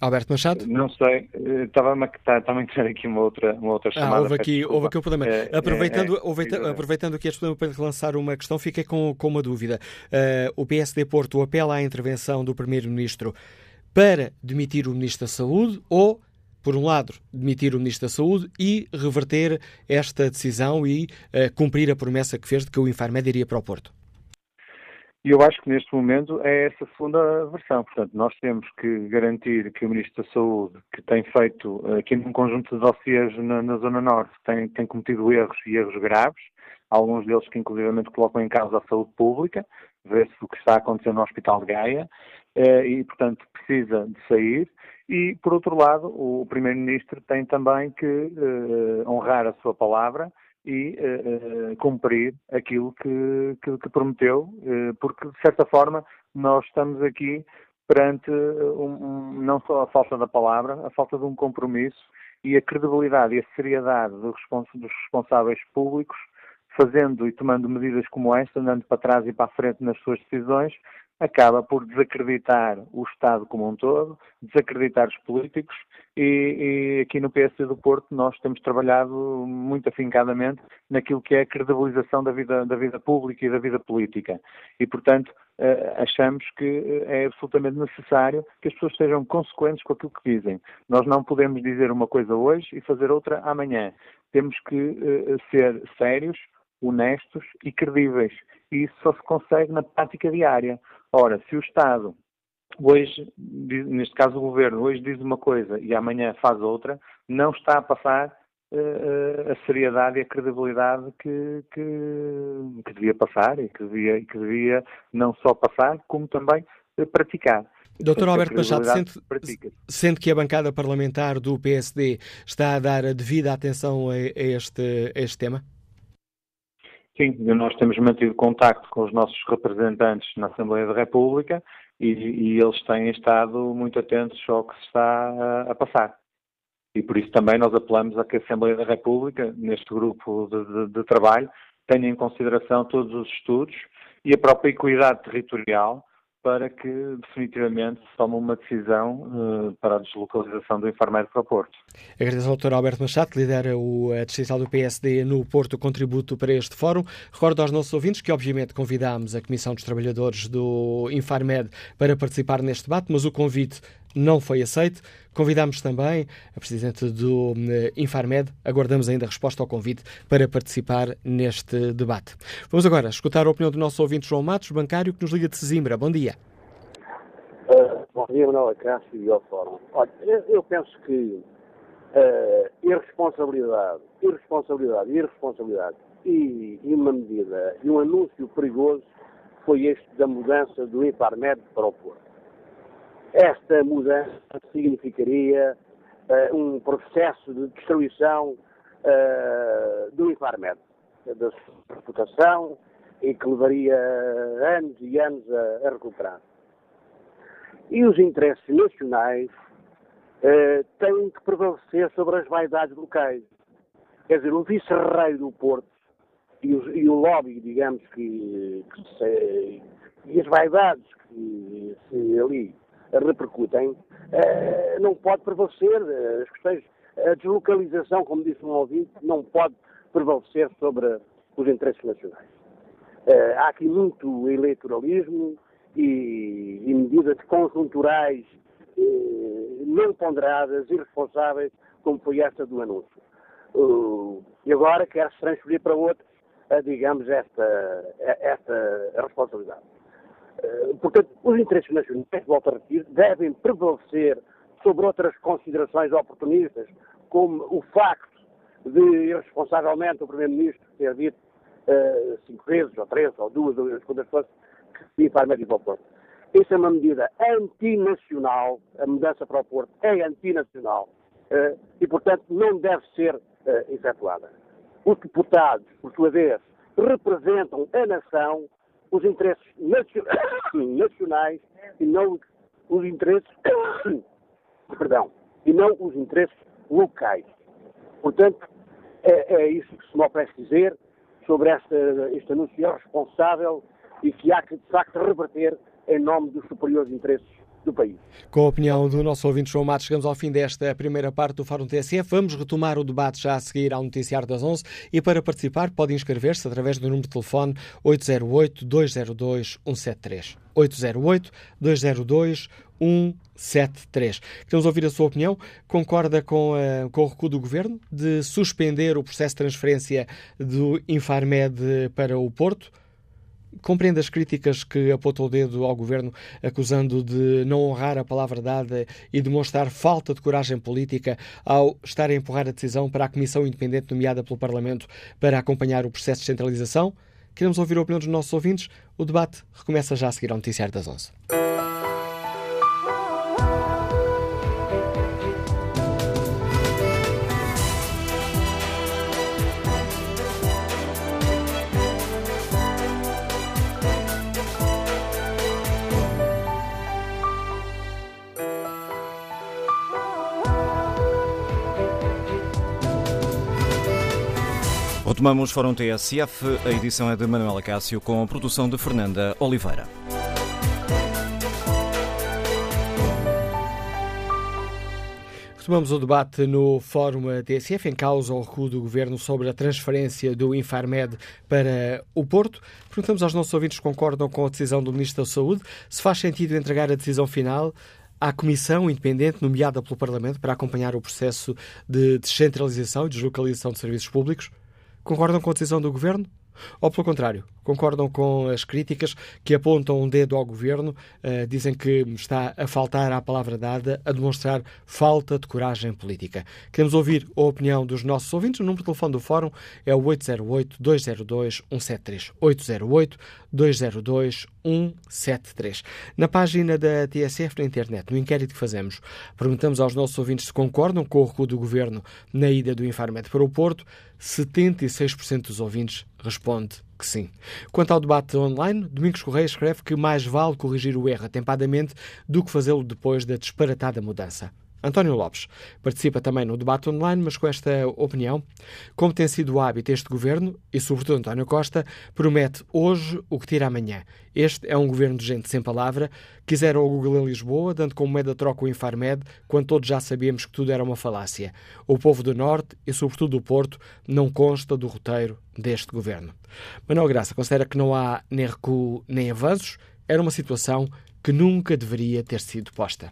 Alberto Machado? Não sei, estava-me a, estava a entrar aqui uma outra, uma outra chamada. Ah, houve aqui, houve aqui um problema. É, aproveitando, é, é, aproveitando aqui este problema para relançar uma questão, fiquei com, com uma dúvida. Uh, o PSD Porto apela à intervenção do Primeiro-Ministro para demitir o Ministro da Saúde ou, por um lado, demitir o Ministro da Saúde e reverter esta decisão e uh, cumprir a promessa que fez de que o Infarmed iria para o Porto? E eu acho que neste momento é essa segunda versão. Portanto, nós temos que garantir que o Ministro da Saúde, que tem feito aqui num conjunto de dossiês na, na Zona Norte, tem, tem cometido erros e erros graves, alguns deles que inclusivamente colocam em causa a saúde pública, vê-se o que está acontecendo no Hospital de Gaia, eh, e, portanto, precisa de sair. E, por outro lado, o Primeiro-Ministro tem também que eh, honrar a sua palavra e uh, cumprir aquilo que, que, que prometeu, uh, porque de certa forma nós estamos aqui perante um, um, não só a falta da palavra, a falta de um compromisso e a credibilidade e a seriedade dos, respons dos responsáveis públicos fazendo e tomando medidas como esta, andando para trás e para a frente nas suas decisões, acaba por desacreditar o Estado como um todo, desacreditar os políticos e, e, aqui no PSD do Porto nós temos trabalhado muito afincadamente naquilo que é a credibilização da vida, da vida pública e da vida política. E, portanto, eh, achamos que eh, é absolutamente necessário que as pessoas sejam consequentes com aquilo que dizem. Nós não podemos dizer uma coisa hoje e fazer outra amanhã. Temos que uh, ser sérios, honestos e credíveis. E isso só se consegue na prática diária. Ora, se o Estado hoje, neste caso o Governo, hoje diz uma coisa e amanhã faz outra, não está a passar uh, a seriedade e a credibilidade que, que, que devia passar e que devia, que devia não só passar, como também uh, praticar. Doutor Alberto Machado, sente, sente, que a bancada parlamentar do PSD está a dar a devida atenção a este, a este tema? Sim, nós temos mantido contacto com os nossos representantes na Assembleia da República e, e eles têm estado muito atentos ao que se está a, passar. E por isso também nós apelamos a que a Assembleia da República, neste grupo de, de, de trabalho, tenha em consideração todos os estudos e a própria equidade territorial para que definitivamente se tome uma decisão uh, para a deslocalização do enfermeiro para o Porto. Agradeço ao Dr. Alberto Machado, que lidera o distrital do PSD no Porto, o contributo para este fórum. Recordo aos nossos ouvintes que, obviamente, convidámos a Comissão dos Trabalhadores do Infarmed para participar neste debate, mas o convite não foi aceito. Convidámos também a Presidente do eh, Infarmed, aguardamos ainda a resposta ao convite para participar neste debate. Vamos agora escutar a opinião do nosso ouvinte João Matos, bancário, que nos liga de Sesimbra. Bom dia. Uh, bom dia, Manuel Cássio e ao Fórum. Olha, eu penso que uh, irresponsabilidade, irresponsabilidade, irresponsabilidade e, e uma medida e um anúncio perigoso foi este da mudança do Infarmed para o Porto. Esta mudança significaria uh, um processo de destruição uh, do Infarmed, da sua reputação, e que levaria anos e anos a, a recuperar. E os interesses nacionais uh, têm que prevalecer sobre as vaidades locais. Quer dizer, o vice-rei do Porto e o, e o, lobby, digamos, que, que se, e as vaidades que se ali repercutem, eh, não pode prevalecer. Eh, as questões, a deslocalização, como disse um ouvinte, não pode prevalecer sobre os interesses nacionais. Eh, há aqui muito eleitoralismo e, e medidas conjunturais não ponderadas, irresponsáveis, como foi esta do anúncio. e agora quer-se transferir para outros, digamos, esta, esta responsabilidade. Eh, portanto, os interesses nacionais, volto a repetir, devem prevalecer sobre outras considerações oportunistas, como o facto de, irresponsavelmente, o Primeiro-Ministro ter dito uh, cinco vezes, ou três, ou duas, ou quantas fosse, que ia para médio para o Porto. Isso é uma medida antinacional, a mudança para o Porto é antinacional, uh, e, portanto, não deve ser uh, efetuada. Os deputados, por sua vez, representam a nação os interesses nacionais e não os interesses, perdão, e não os interesses locais. Portanto, é, é isso que se me oferece dizer sobre esta, este anúncio irresponsável e que há que, de facto, reverter em nome dos superiores interesses do país. Com a opinião do nosso ouvinte João Matos, chegamos ao fim desta primeira parte do Fórum TSF. Vamos retomar o debate já a seguir ao noticiário das 11 e para participar pode inscrever-se através do número de telefone 808-202-173. 808-202-173. Queremos ouvir a sua opinião. Concorda com, uh, com o recuo do Governo de suspender o processo de transferência do Infarmed para o Porto? Compreende as críticas que apontou o dedo ao governo, acusando de não honrar a palavra dada e demonstrar falta de coragem política ao estar a empurrar a decisão para a Comissão Independente nomeada pelo Parlamento para acompanhar o processo de centralização? Queremos ouvir a opinião dos nossos ouvintes. O debate recomeça já a seguir ao Noticiário das 11. Retomamos Fórum TSF. A edição é de Manuela Cássio com a produção de Fernanda Oliveira. Retomamos o debate no Fórum TSF em causa ao recuo do Governo sobre a transferência do Infarmed para o Porto. Perguntamos aos nossos ouvintes se concordam com a decisão do Ministro da Saúde, se faz sentido entregar a decisão final à comissão independente nomeada pelo Parlamento para acompanhar o processo de descentralização e deslocalização de serviços públicos. Concordam com a decisão do Governo? Ou, pelo contrário, concordam com as críticas que apontam um dedo ao governo, uh, dizem que está a faltar à palavra dada, a demonstrar falta de coragem política. Queremos ouvir a opinião dos nossos ouvintes. O número de telefone do Fórum é o 808-202-173. 808-202-173. Na página da TSF na internet, no inquérito que fazemos, perguntamos aos nossos ouvintes se concordam com o recuo do governo na ida do Infarmed para o Porto. 76% dos ouvintes responde que sim. Quanto ao debate online, Domingos Correia escreve que mais vale corrigir o erro atempadamente do que fazê-lo depois da disparatada mudança. António Lopes participa também no debate online, mas com esta opinião. Como tem sido o hábito este governo, e sobretudo António Costa, promete hoje o que tira amanhã. Este é um governo de gente sem palavra. Quiseram o Google em Lisboa, dando como moeda troca o Infarmed, quando todos já sabíamos que tudo era uma falácia. O povo do Norte, e sobretudo do Porto, não consta do roteiro deste governo. Manuel Graça considera que não há nem recuo nem avanços. Era uma situação que nunca deveria ter sido posta.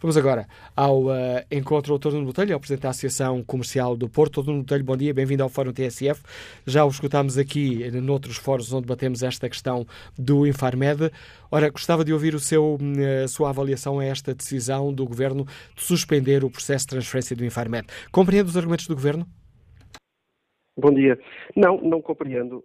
Vamos agora ao uh, encontro do Nuno Botelho, ao Presidente da Associação Comercial do Porto. Nuno Botelho, bom dia, bem-vindo ao Fórum TSF. Já o escutámos aqui noutros fóruns onde batemos esta questão do Infarmed. Ora, gostava de ouvir o seu, a sua avaliação a esta decisão do Governo de suspender o processo de transferência do Infarmed. Compreende os argumentos do Governo? Bom dia. Não, não compreendo.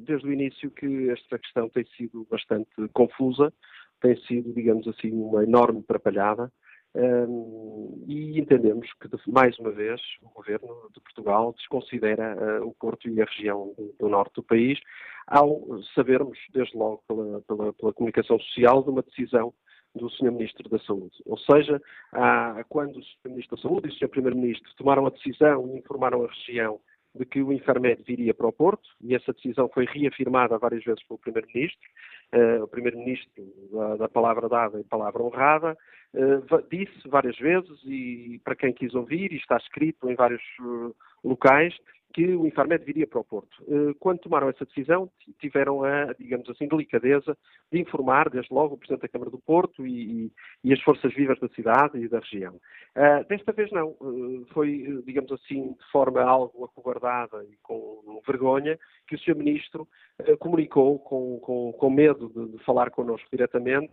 Desde o início que esta questão tem sido bastante confusa tem sido, digamos assim, uma enorme atrapalhada. Um, e entendemos que, mais uma vez, o governo de Portugal desconsidera uh, o Porto e a região do, do, norte do país, ao sabermos, desde logo pela, pela, pela comunicação social, de uma decisão do Sr. Ministro da Saúde. Ou seja, há, quando o Sr. Ministro da Saúde e o Sr. Primeiro-Ministro tomaram a decisão e informaram a região de que o Infarmed viria para o Porto, e essa decisão foi reafirmada várias vezes pelo Primeiro-Ministro, uh, o Primeiro-Ministro, da, da, palavra dada e palavra honrada, uh, disse várias vezes, e para quem quis ouvir, e está escrito em vários uh, locais, que o Infarmed viria para o Porto. Eh, quando tomaram essa decisão, tiveram a, digamos assim, delicadeza de informar, desde logo, o Presidente da Câmara do Porto e, e as forças vivas da cidade e da região. Uh, desta vez não. Uh, foi, digamos assim, de forma algo acovardada e com vergonha, que o Sr. Ministro comunicou, com, com, com medo de, de, falar connosco diretamente,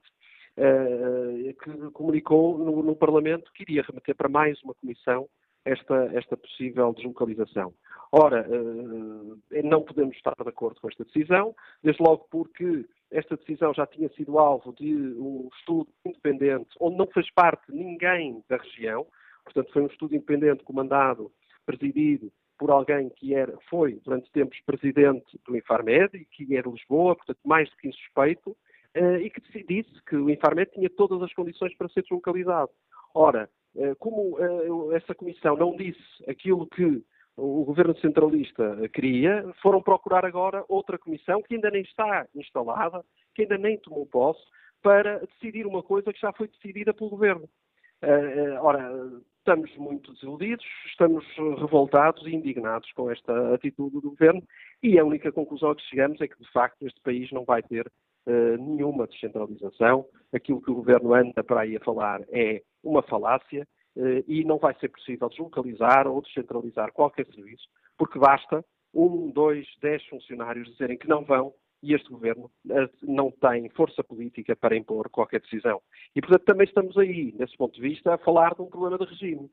que comunicou no, no Parlamento que iria remeter para mais uma comissão esta, esta possível deslocalização. Ora, eh, não podemos estar de acordo com esta decisão, desde logo porque esta decisão já tinha sido alvo de um estudo independente, onde não fez parte ninguém da região, portanto foi um estudo independente comandado, presidido por alguém que era, foi durante tempos presidente do Infarmed e que era de Lisboa, portanto mais do que insuspeito, eh, e que disse que o Infarmed tinha todas as condições para ser deslocalizado. Ora, como eh, essa comissão não disse aquilo que o governo centralista queria, foram procurar agora outra comissão que ainda nem está instalada, que ainda nem tomou posse, para decidir uma coisa que já foi decidida pelo governo. Eh, ora, estamos muito desiludidos, estamos revoltados e indignados com esta atitude do governo e a única conclusão a que chegamos é que, de facto, este país não vai ter nenhuma descentralização. Aquilo que o governo anda para aí a falar é uma falácia uh, e não vai ser possível deslocalizar ou descentralizar qualquer serviço, porque basta um, dois, dez funcionários dizerem que não vão e este governo uh, não tem força política para impor qualquer decisão. E, portanto, também estamos aí, nesse ponto de vista, a falar de um problema de regime.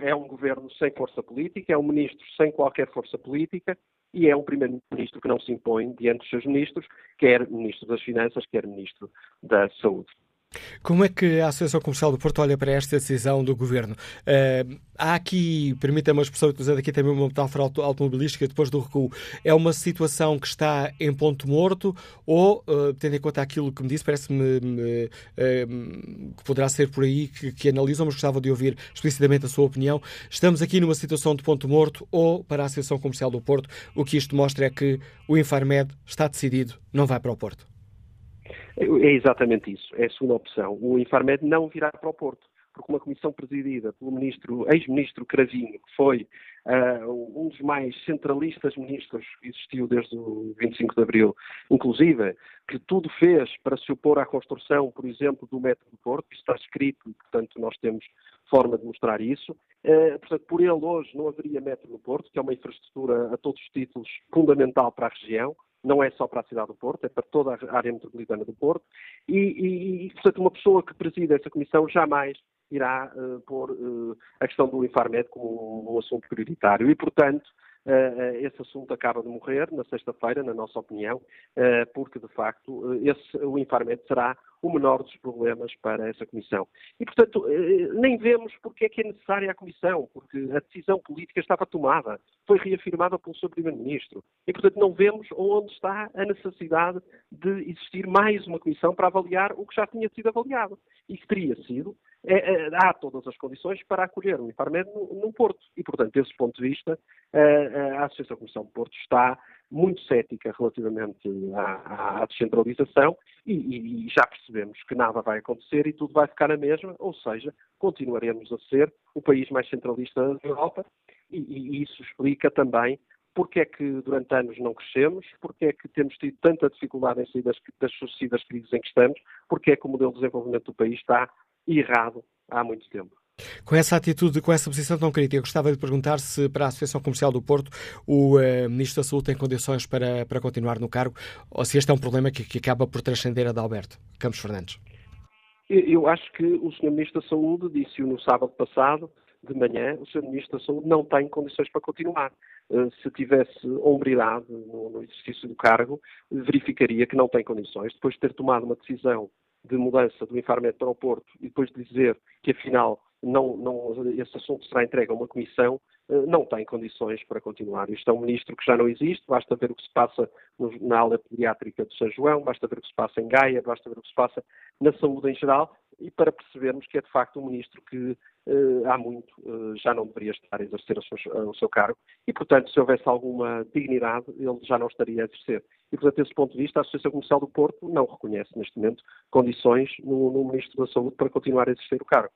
é um governo sem força política, é um ministro sem qualquer força política e é um primeiro-ministro que não se impõe diante dos seus ministros, quer ministro das Finanças, quer ministro da Saúde. Como é que a Associação Comercial do Porto olha para esta decisão do Governo? Uh, há aqui, permita-me a expressão utilizada aqui também uma metáfora automobilística depois do recuo, é uma situação que está em ponto morto ou, uh, tendo em conta aquilo que me disse, parece-me uh, que poderá ser por aí que, que analisam, mas gostava de ouvir explicitamente a sua opinião. Estamos aqui numa situação de ponto morto ou, para a Associação Comercial do Porto, o que isto mostra é que o Infarmed está decidido, não vai para o Porto? É exatamente isso, é a segunda opção. O Infarmed não virá para o Porto. porque uma comissão presidida pelo ministro, ex-ministro Cravinho, que foi uh, um dos mais centralistas ministros que existiu desde o 25 de Abril, inclusive, que tudo fez para se opor à construção, por exemplo, do metro do Porto, isso está escrito, portanto nós temos forma de mostrar isso. Uh, portanto, por ele hoje não haveria metro no Porto, que é uma infraestrutura a todos os títulos fundamental para a região não é só para a cidade do Porto, é para toda a área metropolitana do Porto, e, e, portanto, uma pessoa que preside essa comissão jamais irá uh, pôr uh, a questão do Infarmed como um, um assunto prioritário. E, portanto, esse assunto acaba de morrer na sexta-feira, na nossa opinião, uh, porque de facto esse, o Infarmed será o menor dos problemas para essa Comissão. E, portanto, nem vemos porque é que é necessária a Comissão, porque a decisão política estava tomada, foi reafirmada pelo Sr. Primeiro-Ministro. E, portanto, não vemos onde está a necessidade de existir mais uma Comissão para avaliar o que já tinha sido avaliado e que teria sido é, é, há todas as condições para acolher o Infarmed no, no Porto. E, portanto, desse ponto de vista, a Associação Comissão do Porto está muito cética relativamente à, à descentralização e, e, já percebemos que nada vai acontecer e tudo vai ficar a mesma, ou seja, continuaremos a ser o país mais centralista da Europa e, e isso explica também porque é que durante anos não crescemos, porque é que temos tido tanta dificuldade em sair das, das sucessivas crises em que estamos, porque é que o modelo de desenvolvimento do país está errado há muito tempo. Com essa atitude, com essa posição tão crítica, gostava de perguntar se para a Associação Comercial do Porto o uh, Ministro da Saúde tem condições para, para continuar no cargo ou se este é um problema que, que acaba por transcender a de Alberto Campos Fernandes. Eu acho que o Sr. Ministro da Saúde disse-o no sábado passado, de manhã, o Sr. Ministro da Saúde não tem condições para continuar. Uh, se tivesse hombridade no exercício do cargo, verificaria que não tem condições. Depois de ter tomado uma decisão de mudança do Infarmed para o Porto e depois de dizer que afinal não, não, esse assunto será entregue a uma comissão, eh, não tem condições para continuar. Isto é um ministro que já não existe, basta ver o que se passa na ala pediátrica de São João, basta ver o que se passa em Gaia, basta ver o que se passa na saúde em geral, e para percebermos que é de facto um ministro que eh, há muito eh, já não deveria estar a exercer o seu, o seu, cargo e, portanto, se houvesse alguma dignidade, ele já não estaria a exercer. E, portanto, desse ponto de vista, a Associação Comercial do Porto não reconhece, neste momento, condições no, no Ministro da Saúde para continuar a exercer o cargo.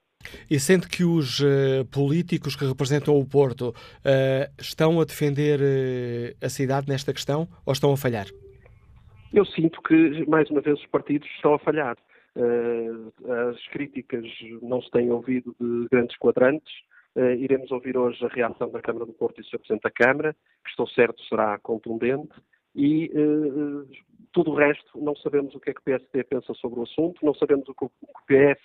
E sente que os uh, políticos que representam o Porto uh, estão a defender uh, a cidade nesta questão ou estão a falhar? Eu sinto que, mais uma vez, os partidos estão a falhar. as críticas não se têm ouvido de grandes quadrantes. iremos ouvir hoje a reação da Câmara do Porto e do Sr. Presidente da Câmara, que estou certo será contundente. E tudo o resto, não sabemos o que é que o PSD pensa sobre o assunto, não sabemos o que o PS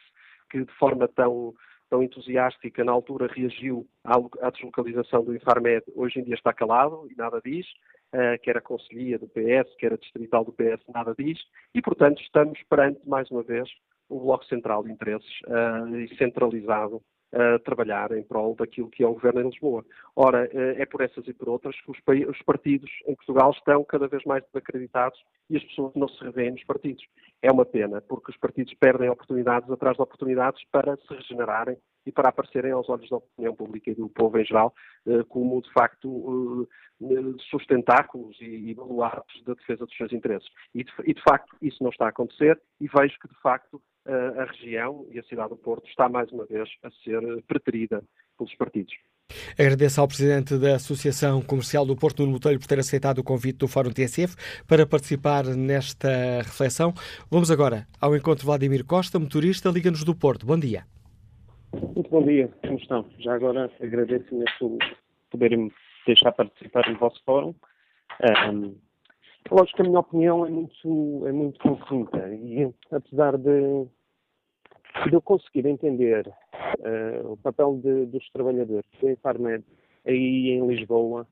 que de forma tão, tão entusiástica na altura reagiu à, à deslocalização do Infarmed, hoje em dia está calado e nada diz, uh, quer a Conselhia do PS, quer a Distrital do PS, nada diz, e portanto estamos perante, mais uma vez, o Bloco Central de Interesses uh, centralizado a trabalhar em prol daquilo que é o governo em Lisboa. Ora, eh, é por essas e por outras que os, os partidos em Portugal estão cada vez mais desacreditados e as pessoas não se revêem nos partidos. É uma pena, porque os partidos perdem oportunidades atrás de oportunidades para se regenerarem e para aparecerem aos olhos da opinião pública e do povo em geral eh, como, de facto, eh, sustentáculos e baluartes da defesa dos seus interesses. E, de facto, isso não está a acontecer e vejo que, de facto, a região e a cidade do Porto está mais uma vez a ser preterida pelos partidos. Agradeço ao Presidente da Associação Comercial do Porto, Nuno Botelho, por ter aceitado o convite do Fórum TSF para participar nesta reflexão. Vamos agora ao encontro de Vladimir Costa, motorista, Liga-nos do Porto. Bom dia. Muito bom dia, como estão? Já agora agradeço imenso poderem deixar participar no vosso fórum. Um, lógico que a minha opinião é muito, é muito conjunta e apesar de de eu conseguir entender uh, o papel de, dos trabalhadores do Infarmed aí em Lisboa,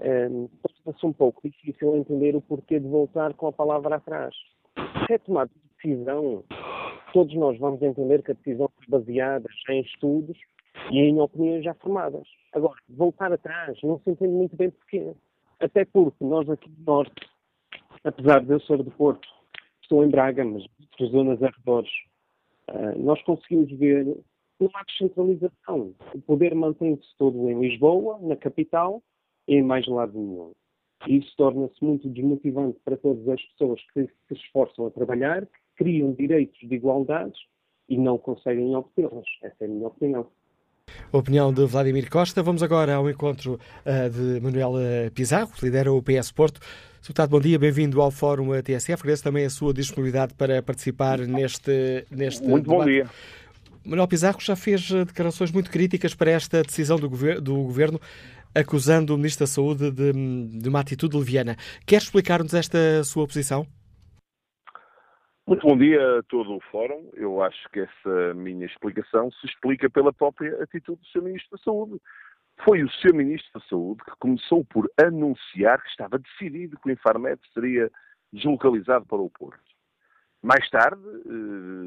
um, eh, se um pouco difícil entender o porquê de voltar com a palavra atrás. Se é tomada decisão, todos nós vamos entender que a decisão foi baseada em estudos e em opiniões já formadas. Agora, voltar atrás, não se entende muito bem porquê. Até porque nós aqui do Norte, apesar de eu ser do Porto, estou em Braga, mas outras zonas arredores, nós conseguimos ver uma descentralização. O poder mantém-se todo em Lisboa, na capital, e em mais lado nenhum. Isso torna-se muito desmotivante para todas as pessoas que se esforçam a trabalhar, que criam direitos de igualdade e não conseguem obtê-las. Essa é a minha opinião. Opinião de Vladimir Costa. Vamos agora ao encontro uh, de Manuel Pizarro, que lidera o PS Porto. Deputado, bom dia, bem-vindo ao Fórum TSF. Agradeço também a sua disponibilidade para participar neste, neste Muito debate. bom dia. Manuel Pizarro já fez declarações muito críticas para esta decisão do, gover do Governo, acusando o Ministro da Saúde de, de uma atitude leviana. Quer explicar-nos esta sua posição? Muito bom dia a todo o Fórum. Eu acho que essa minha explicação se explica pela própria atitude do Sr. Ministro da Saúde. Foi o Sr. Ministro da Saúde que começou por anunciar que estava decidido que o Infarmed seria deslocalizado para o Porto. Mais tarde,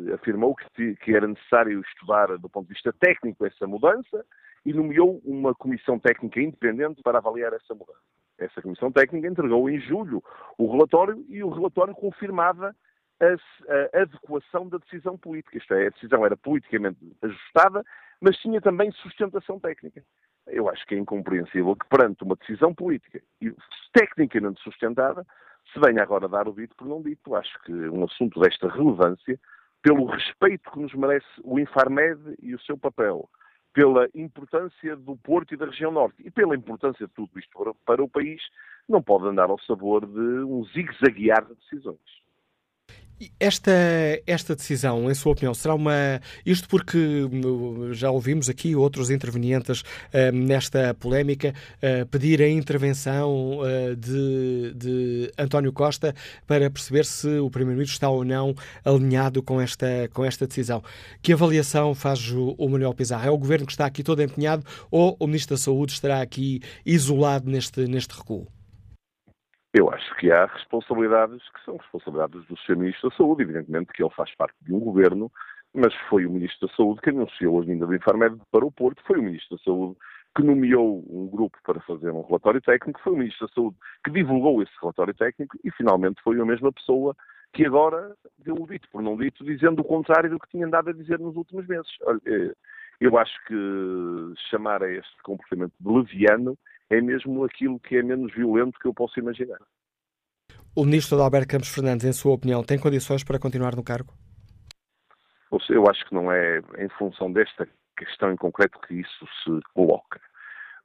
eh, afirmou que, que era necessário estudar do ponto de vista técnico essa mudança e nomeou uma comissão técnica independente para avaliar essa mudança. Essa comissão técnica entregou em julho o relatório e o relatório confirmava a, a, adequação da decisão política. Isto é, a decisão era politicamente ajustada, mas tinha também sustentação técnica. Eu acho que é incompreensível que, perante uma decisão política e tecnicamente sustentada, se venha agora dar o dito por não dito. Acho que um assunto desta relevância, pelo respeito que nos merece o Infarmed e o seu papel, pela importância do Porto e da região norte e pela importância de tudo isto para, o país, não pode andar ao sabor de um zigue-zaguear de decisões. Esta, esta decisão, em sua opinião, será uma. Isto porque hum, já ouvimos aqui outros intervenientes uh, nesta polémica uh, pedir a intervenção uh, de, de António Costa para perceber se o Primeiro-Ministro está ou não alinhado com esta, com esta decisão. Que avaliação faz o, o Manuel Pizarro? É o governo que está aqui todo empenhado ou o Ministro da Saúde estará aqui isolado neste, neste recuo? Eu acho que há responsabilidades que são responsabilidades do Sr. Ministro da Saúde, evidentemente que ele faz parte de um governo, mas foi o Ministro da Saúde que anunciou a vinda do Infarmed para o Porto, foi o Ministro da Saúde que nomeou um grupo para fazer um relatório técnico, foi o Ministro da Saúde que divulgou esse relatório técnico e finalmente foi a mesma pessoa que agora deu o dito por não dito, dizendo o contrário do que tinha andado a dizer nos últimos meses. Eh, eu acho que chamar a este comportamento de leviano é mesmo aquilo que é menos violento que eu posso imaginar. O ministro Alberto Campos Fernandes, em sua opinião, tem condições para continuar no cargo? Eu acho que não é em função desta questão em concreto que isso se coloca.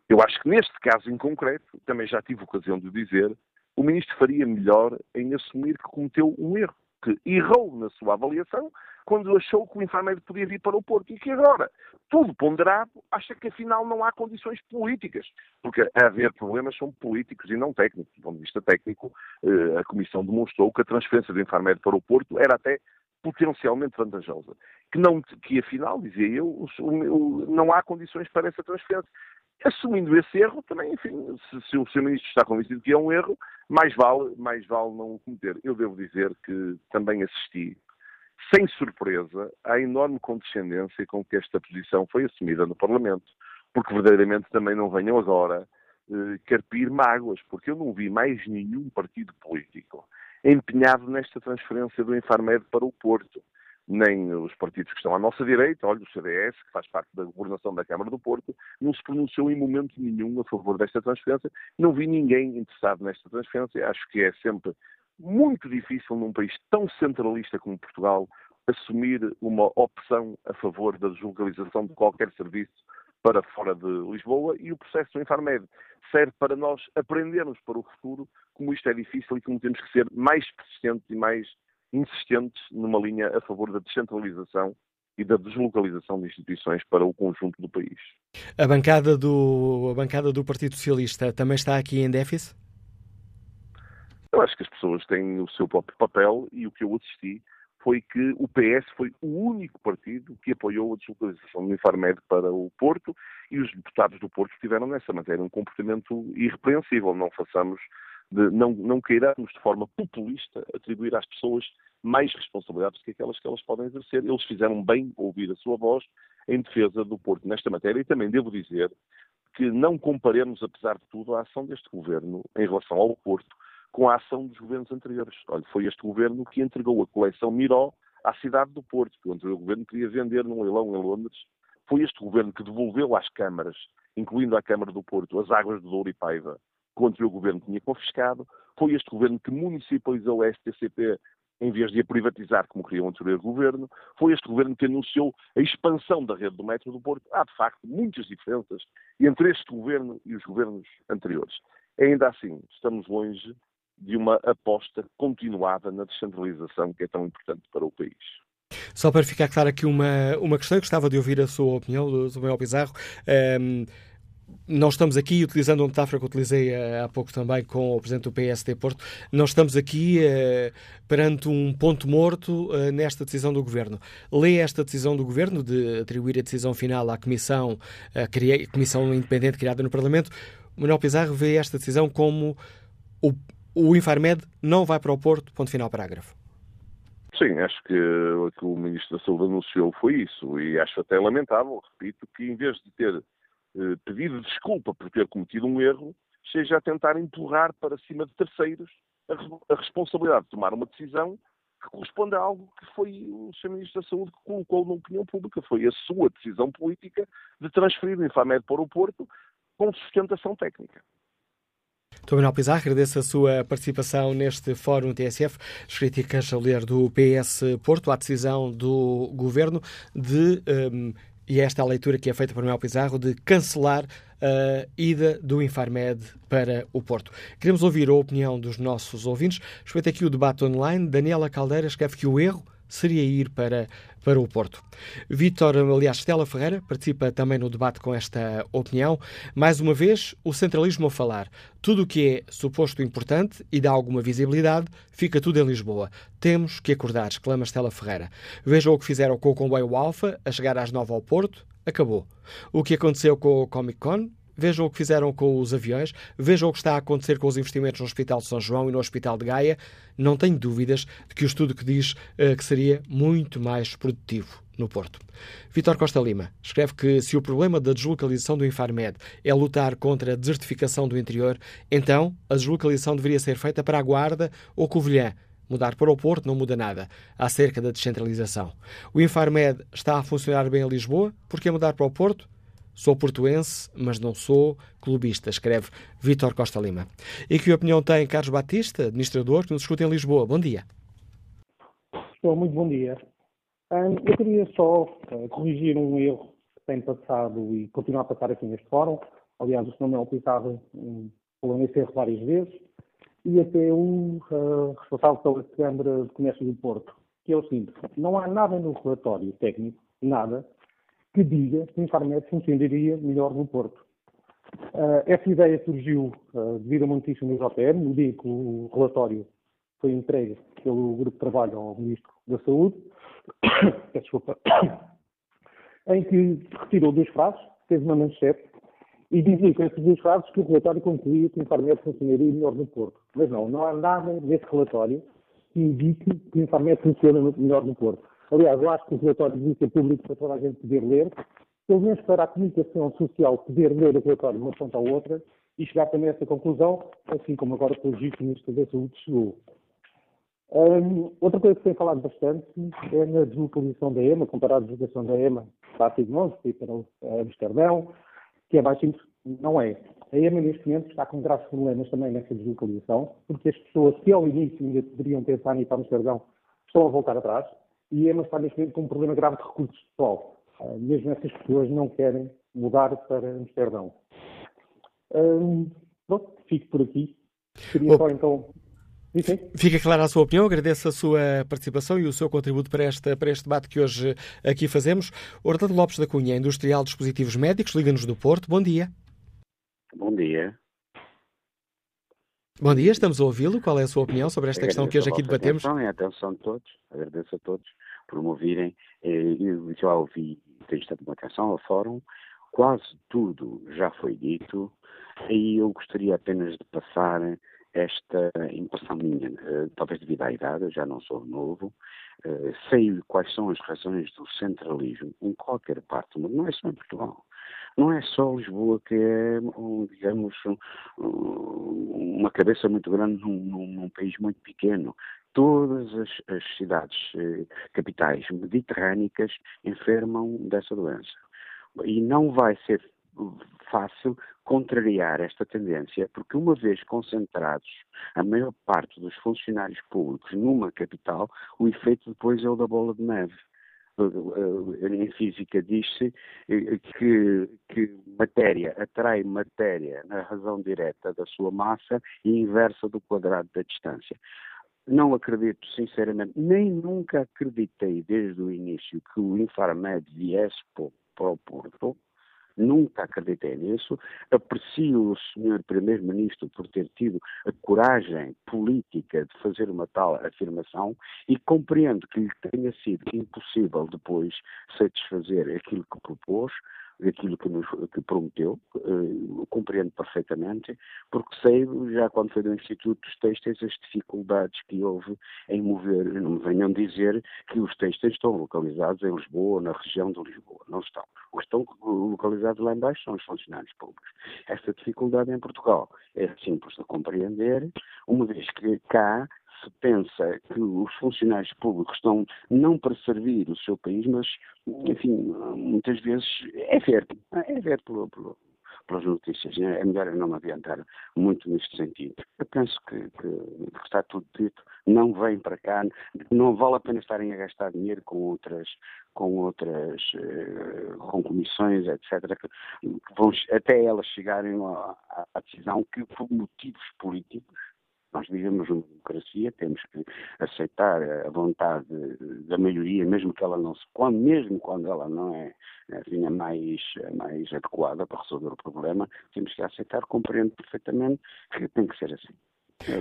Eu acho que neste caso em concreto, também já tive ocasião de dizer, o ministro faria melhor em assumir que cometeu um erro, que errou na sua avaliação quando achou que o Infarmed podia vir para o Porto e que agora, tudo ponderado, acha que afinal não há condições políticas. Porque a haver problemas são políticos e não técnicos. Do ponto de vista técnico, eh, a Comissão demonstrou que a transferência do Infarmed para o Porto era até potencialmente vantajosa. Que, não, que afinal, dizia eu, não há condições para essa transferência. Assumindo esse erro, também, enfim, se, se o Sr. Ministro está convencido que é um erro, mais vale, mais vale não o cometer. Eu devo dizer que também assisti sem surpresa, à enorme condescendência com que esta posição foi assumida no Parlamento, porque verdadeiramente também não venham agora eh, carpir mágoas, porque eu não vi mais nenhum partido político empenhado nesta transferência do Infarmed para o Porto. Nem os partidos que estão à nossa direita, olha, o CDS, que faz parte da governação da Câmara do Porto, não se pronunciou em momento nenhum a favor desta transferência. Não vi ninguém interessado nesta transferência. Acho que é sempre muito difícil num país tão centralista como Portugal assumir uma opção a favor da deslocalização de qualquer serviço para fora de Lisboa e o processo do Infarmed serve para nós aprendermos para o futuro como isto é difícil e como temos que ser mais persistentes e mais insistentes numa linha a favor da descentralização e da deslocalização de instituições para o conjunto do país. A bancada do, a bancada do Partido Socialista também está aqui em déficit? Eu acho que as pessoas têm o seu próprio papel e o que eu assisti foi que o PS foi o único partido que apoiou a deslocalização do Infarmed para o Porto e os deputados do Porto tiveram nessa matéria um comportamento irrepreensível. Não façamos, de, não, não queiramos de forma populista atribuir às pessoas mais responsabilidades que aquelas que elas podem exercer. Eles fizeram bem ouvir a sua voz em defesa do Porto nesta matéria e também devo dizer que não comparemos, apesar de tudo, a ação deste governo em relação ao Porto com a ação dos governos anteriores. Olha, foi este governo que entregou a coleção Miró à cidade do Porto, que o anterior governo queria vender num leilão em Londres. Foi este governo que devolveu às câmaras, incluindo à Câmara do Porto, as águas do Douro e Paiva, que o anterior governo tinha confiscado. Foi este governo que municipalizou a STCP em vez de a privatizar, como queria o anterior governo, foi este governo que anunciou a expansão da rede do metro do Porto. Há, de facto, muitas diferenças entre este governo e os governos anteriores. Ainda assim, estamos longe de uma aposta continuada na descentralização que é tão importante para o país. Só para ficar claro aqui uma, uma questão, gostava de ouvir a sua opinião, do Samuel Pizarro. Um, nós estamos aqui, utilizando uma metáfora que utilizei uh, há pouco também com o Presidente do PSD Porto, nós estamos aqui uh, perante um ponto morto uh, nesta decisão do Governo. Lê esta decisão do Governo de atribuir a decisão final à Comissão, a comissão Independente criada no Parlamento. Manuel Pizarro vê esta decisão como o, o Infarmed não vai para o Porto, ponto final parágrafo. Sim, acho que o que o Ministro da Saúde anunciou foi isso e acho até lamentável, repito, que em vez de ter eh, pedido desculpa por ter cometido um erro, seja a tentar empurrar para cima de terceiros a, responsabilidade de tomar uma decisão que corresponde a algo que foi o Sr. Ministro da Saúde que colocou na opinião pública. Foi a sua decisão política de transferir o Infamed para o Porto com sustentação técnica. Estou Manuel Pizarro, agradeço a sua participação neste Fórum TSF. As críticas ao líder do PS Porto à decisão do Governo de, um, e esta é a leitura que é feita por Manuel Pizarro, de cancelar a ida do Infarmed para o Porto. Queremos ouvir a opinião dos nossos ouvintes. Respeito aqui o debate online. Daniela Caldeira escreve que o erro seria ir para, para o Porto. Vítor, aliás, Stella Ferreira participa também no debate com esta opinião. Mais uma vez, o centralismo a falar. Tudo o que é suposto importante e dá alguma visibilidade, fica tudo em Lisboa. Temos que acordar, exclama Stella Ferreira. Vejam o que fizeram com o comboio Alfa a chegar às nove ao Porto. Acabou. O que aconteceu com o Comic Con, Vejam o que fizeram com os aviões, vejam o que está a acontecer com os investimentos no Hospital de São João e no Hospital de Gaia. Não tenho dúvidas de que o estudo que diz uh, que seria muito mais produtivo no Porto. Vitor Costa Lima escreve que se o problema da deslocalização do Infarmed é lutar contra a desertificação do interior, então a deslocalização deveria ser feita para a Guarda ou Covilhã. Mudar para o Porto não muda nada acerca da descentralização. O Infarmed está a funcionar bem em Lisboa, por que mudar para o Porto? Sou portuense, mas não sou clubista, escreve Vítor Costa Lima. E que opinião tem Carlos Batista, administrador, que nos escuta em Lisboa? Bom dia. Estou, muito bom dia. Eu queria só uh, corrigir um erro que tem passado e continua a passar aqui neste fórum. Aliás, o Sr. Manuel Pizarro falou nesse erro várias vezes. E até o uh, responsável pela Câmara de Comércio do Porto, que é o seguinte: não há nada no relatório técnico, nada, que diga que o Infarmed funcionaria melhor no Porto. Uh, essa ideia surgiu uh, devido a uma notícia no JPM, no dia que o relatório foi entregue pelo Grupo de Trabalho ao Ministro da Saúde, desculpa, em que retirou duas frases, fez uma manchete e dizia com essas duas frases que o relatório concluía que o Infarmed funcionaria melhor no Porto. Mas não, não há nada nesse relatório que indique que o Infarmed funciona melhor no Porto. Aliás, eu acho que o relatório devia ser público para toda a gente poder ler, pelo menos para a comunicação social poder ler o relatório de uma ponta à outra e chegar também a essa conclusão, assim como agora pelo o Ministro da Saúde chegou. Um, outra coisa que tem falado bastante é na deslocalização da EMA, comparar a deslocação da EMA para a Sigmons e para Amsterdão, que é baixo não é. A EMA neste momento está com graves problemas também nessa deslocalização, porque as pessoas que ao início ainda poderiam pensar em ir para Amsterdão estão a voltar atrás e EMA está neste momento com um problema grave de recursos de pessoal. Uh, mesmo essas pessoas não querem mudar para Amsterdão. Um, pronto, fico por aqui. Queria só então. Fica clara a sua opinião, agradeço a sua participação e o seu contributo para, esta, para este debate que hoje aqui fazemos. Orlando Lopes da Cunha, Industrial de Dispositivos Médicos, Liga-nos do Porto. Bom dia. Bom dia. Bom dia, estamos a ouvi-lo. Qual é a sua opinião sobre esta questão que hoje aqui debatemos? Atenção e a atenção de todos, agradeço a todos por me ouvirem. Eh, eu já ouvi, tenho estado com atenção ao fórum, quase tudo já foi dito e eu gostaria apenas de passar esta impressão minha, eh, talvez devido à idade, eu já não sou novo, eh, sei quais são as razões do centralismo em qualquer parte do mundo, não é só em Portugal. Não é só Lisboa que é, digamos, uma cabeça muito grande num, num, país muito pequeno. Todas as, as cidades eh, capitais mediterrânicas enfermam dessa doença. E não vai ser fácil contrariar esta tendência, porque uma vez concentrados a maior parte dos funcionários públicos numa capital, o efeito depois é o da bola de neve. Eh, em física diz-se eh, que, que matéria atrai matéria na razão direta da sua massa e inversa do quadrado da distância. Não acredito, sinceramente, nem nunca acreditei desde o início que o Infarmed viesse para o Porto, nunca acreditei nisso. Aprecio o Sr. Primeiro-Ministro por ter tido a coragem política de fazer uma tal afirmação e compreendo que lhe tenha sido impossível depois satisfazer aquilo que propôs, aquilo que, nos, que prometeu, uh, compreendo perfeitamente, porque sei, já quando foi do Instituto dos Têxteis, as dificuldades que houve em mover, não me venham dizer que os têxteis estão localizados em Lisboa, na região de Lisboa, não estão. Os estão localizados lá embaixo são os funcionários públicos. Esta dificuldade em Portugal é simples de compreender, uma vez que cá se pensa que os funcionários públicos estão não para servir o seu país, mas, enfim, muitas vezes é ver, é ver pelo, pelo, pelas notícias. Né? É melhor não me adiantar muito neste sentido. Eu penso que, que, que, está tudo dito, não vem para cá, não vale a pena estarem a gastar dinheiro com outras, com outras, uh, com comissões, etc., que vão até elas chegarem à, à decisão que, por motivos políticos, nós vivemos uma democracia, temos que aceitar a vontade da maioria, mesmo que ela não se quando, mesmo quando ela não é assim, a mais, a mais adequada para resolver o problema, temos que aceitar, compreendo perfeitamente que tem que ser assim. É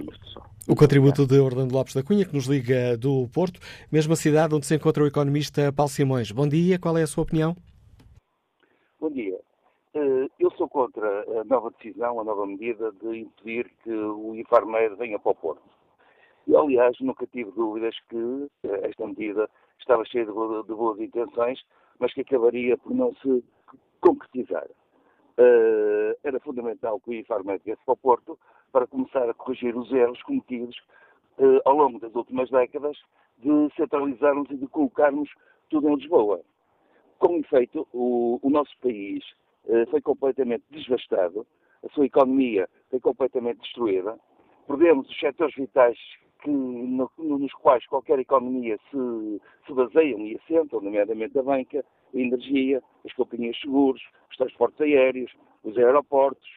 o contributo de Orlando Lopes da Cunha, que nos liga do Porto, mesma cidade onde se encontra o economista Paulo Simões. Bom dia, qual é a sua opinião? Eh, eu sou contra a nova decisão, a nova medida de impedir que o Infarmed venha para o Porto. E, aliás, nunca tive dúvidas que eh, esta medida estava cheia de, boas intenções, mas que acabaria por não se concretizar. Uh, era fundamental que o Infarmed viesse para o Porto para começar a corrigir os erros cometidos uh, ao longo das últimas décadas de centralizarmos e de colocarmos tudo em Lisboa. Com efeito, o, o nosso país foi completamente desvastado, a sua economia foi completamente destruída, perdemos os setores vitais que, no, nos quais qualquer economia se, se baseiam e assentam, nomeadamente a banca, a energia, as companhias de seguros, os transportes aéreos, os aeroportos,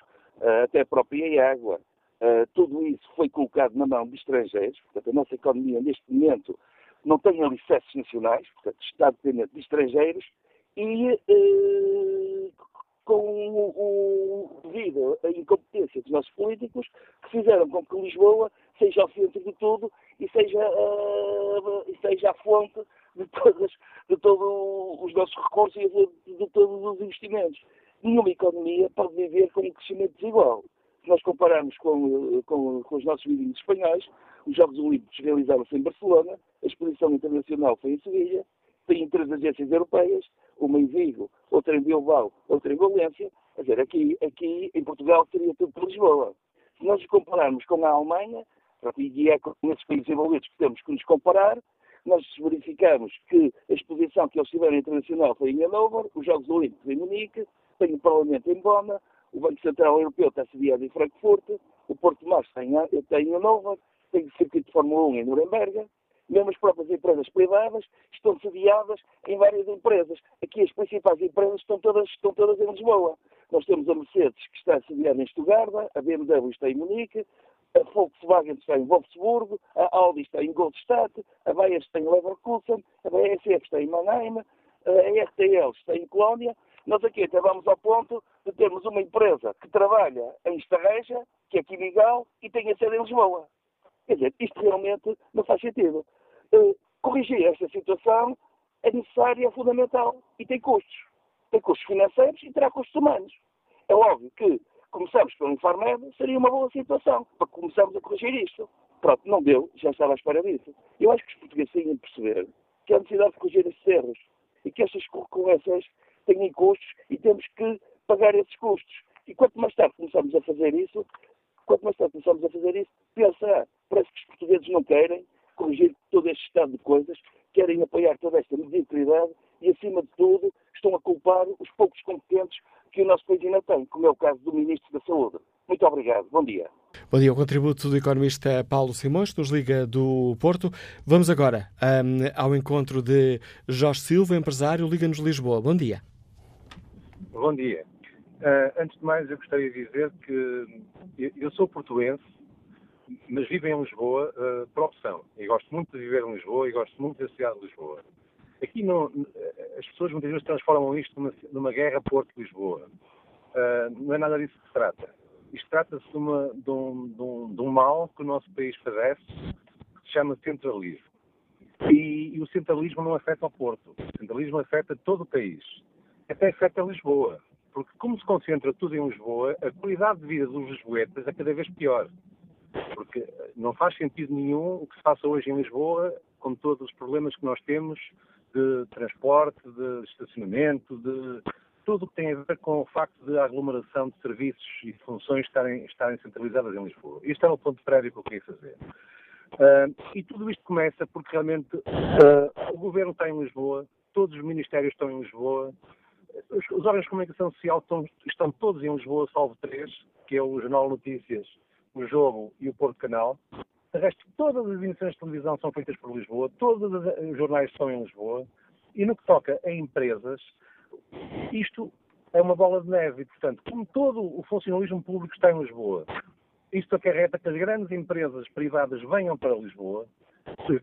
eh, até a própria água. Uh, tudo isso foi colocado na mão de estrangeiros, portanto, a nossa economia neste momento não tem alicerces nacionais, portanto, está dependente de estrangeiros e com o, o, devido à incompetência dos nossos políticos, que fizeram com que Lisboa seja o centro de tudo e seja, uh, e seja a fonte de, todos de os nossos recursos e de, de, todos os investimentos. Nenhuma economia pode viver com um crescimento desigual. Se nós compararmos com, com, com os nossos vizinhos espanhóis, os Jogos Olímpicos realizaram-se em Barcelona, a exposição internacional foi em Sevilha, tem três agências europeias, uma em Vigo, outra em Bilbao, outra em Valência. Quer dizer, aqui, aqui em Portugal seria tudo por Lisboa. Se nós compararmos com a Alemanha, e é com esses países envolvidos que temos que nos comparar, nós verificamos que a exposição que eles tiveram internacional foi em Hannover, os Jogos Olímpicos em Munique, tem o Parlamento em Bona, o Banco Central Europeu está sediado em Frankfurt, o Porto Mar está em, está em Hannover, tem o Circuito de Fórmula 1 em Nuremberg, mesmo as próprias empresas privadas estão sediadas em várias empresas. Aqui as principais empresas estão todas, estão todas em Lisboa. Nós temos a Mercedes, que está sediada em Stuttgart, a BMW está em Munique, a Volkswagen está em Wolfsburgo, a Audi está em Goldstadt, a Bayer está em Leverkusen, a BASF está em Mannheim, a RTL está em Colónia. Nós aqui até vamos ao ponto de termos uma empresa que trabalha em Estarreja, que é Quimigal, e tem a sede em Lisboa. Quer dizer, isto realmente não faz sentido. Uh, corrigir esta situação é necessário, é fundamental e tem custos. Tem custos financeiros e terá custos humanos. É óbvio que começamos pelo Infarmed seria uma boa situação para começarmos a corrigir isto. Pronto, não deu, já estava à espera disso. Eu acho que os portugueses têm de perceber que há necessidade de corrigir estes erros e que estas concorrências têm custos e temos que pagar esses custos. E quanto mais tarde começamos a fazer isso, quanto mais tarde começamos a fazer isso, pensa, parece que os portugueses não querem corrigir todo este estado de coisas, querem apoiar toda esta mediocridade e, acima de tudo, estão a culpar os poucos competentes que o nosso país ainda tem, como é o caso do Ministro Bom dia, o contributo do economista Paulo Simões, nos liga do Porto. Vamos agora um, ao encontro de Jorge Silva, empresário, Liga-nos Lisboa. Bom dia. Bom dia. Uh, antes de mais, eu gostaria de dizer que eu sou portuense, mas vivo em Lisboa uh, por opção. E gosto muito de viver em Lisboa e gosto muito da cidade de Lisboa. Aqui não, as pessoas muitas vezes transformam isto numa, numa guerra Porto-Lisboa. Uh, não é nada disso que se trata. Isto trata-se de, de, um, de, um, mal que o nosso país padece, que se chama centralismo. E, e, o centralismo não afeta o Porto. O centralismo afeta todo o país. Até afeta Lisboa. Porque como se concentra tudo em Lisboa, a qualidade de vida dos lisboetas é cada vez pior. Porque não faz sentido nenhum o que se passa hoje em Lisboa, com todos os problemas que nós temos de transporte, de estacionamento, de tudo o que tem a ver com o facto de a aglomeração de serviços e funções estarem, estarem centralizadas em Lisboa. Este era o ponto prévio que eu queria fazer. Uh, e tudo isto começa porque realmente uh, o governo está em Lisboa, todos os ministérios estão em Lisboa, os, os órgãos de comunicação social estão, estão, todos em Lisboa, salvo três, que é o Jornal Notícias, o Jogo e o Porto Canal. De resto, todas as emissões de televisão são feitas por Lisboa, todos os jornais estão em Lisboa. E no que toca a empresas, isto é uma bola de neve. E, portanto, como todo o funcionalismo público está em Lisboa, isto acarreta que as grandes empresas privadas venham para Lisboa,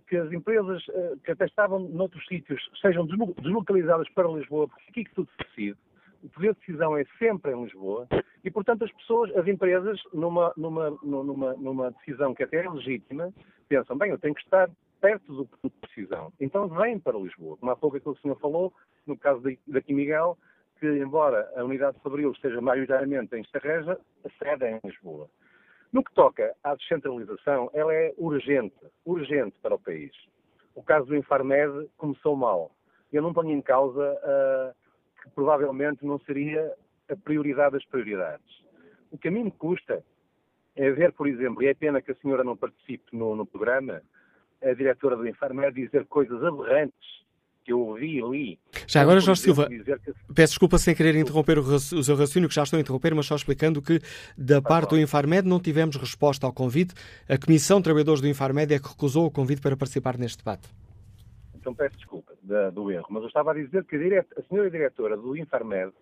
que as empresas eh, que até estavam noutros sítios sejam deslocalizadas para Lisboa, porque aqui que tudo se decide. O poder de decisão é sempre em Lisboa e, portanto, as pessoas, as empresas, numa, numa, numa, numa decisão que até é legítima, pensam, bem, eu tenho que estar perto do ponto de decisão. Então vêm para Lisboa. Como há pouco aquilo que o senhor falou, no caso daqui Miguel, que embora a unidade de Fabril esteja maioritariamente em Estarreja, a sede é em Lisboa. No que toca à descentralização, ela é urgente, urgente para o país. O caso do Infarmed começou mal. Eu não ponho em causa uh, que provavelmente não seria a prioridade das prioridades. O que a mim me custa é ver, por exemplo, e é pena que a senhora não participe no, no programa, a diretora do Infarmed dizer coisas aberrantes que eu ouvi ali. Já agora, Jorge Silva, que... peço desculpa sem querer interromper o, o, seu raciocínio, que já estou a interromper, mas só explicando que, da parte do Infarmed, não tivemos resposta ao convite. A Comissão de Trabalhadores do Infarmed é que recusou o convite para participar neste debate. Então peço desculpa da, do erro, mas eu estava a dizer que a, a senhora diretora do Infarmed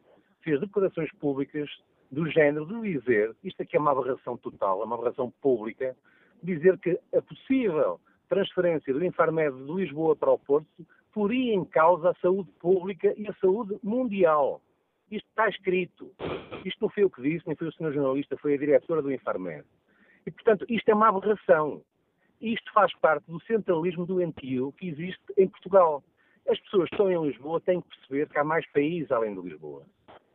fez declarações públicas do género de dizer, isto aqui é uma aberração total, é uma aberração pública, dizer que a possível transferência do Infarmed de Lisboa para o Porto poria em causa a saúde pública e a saúde mundial. Isto está escrito. Isto não foi o que disse, nem foi o senhor jornalista, foi a diretora do Infarmed. E, portanto, isto é uma aberração. Isto faz parte do centralismo doentio que existe em Portugal. As pessoas que estão em Lisboa têm que perceber que há mais países além de Lisboa.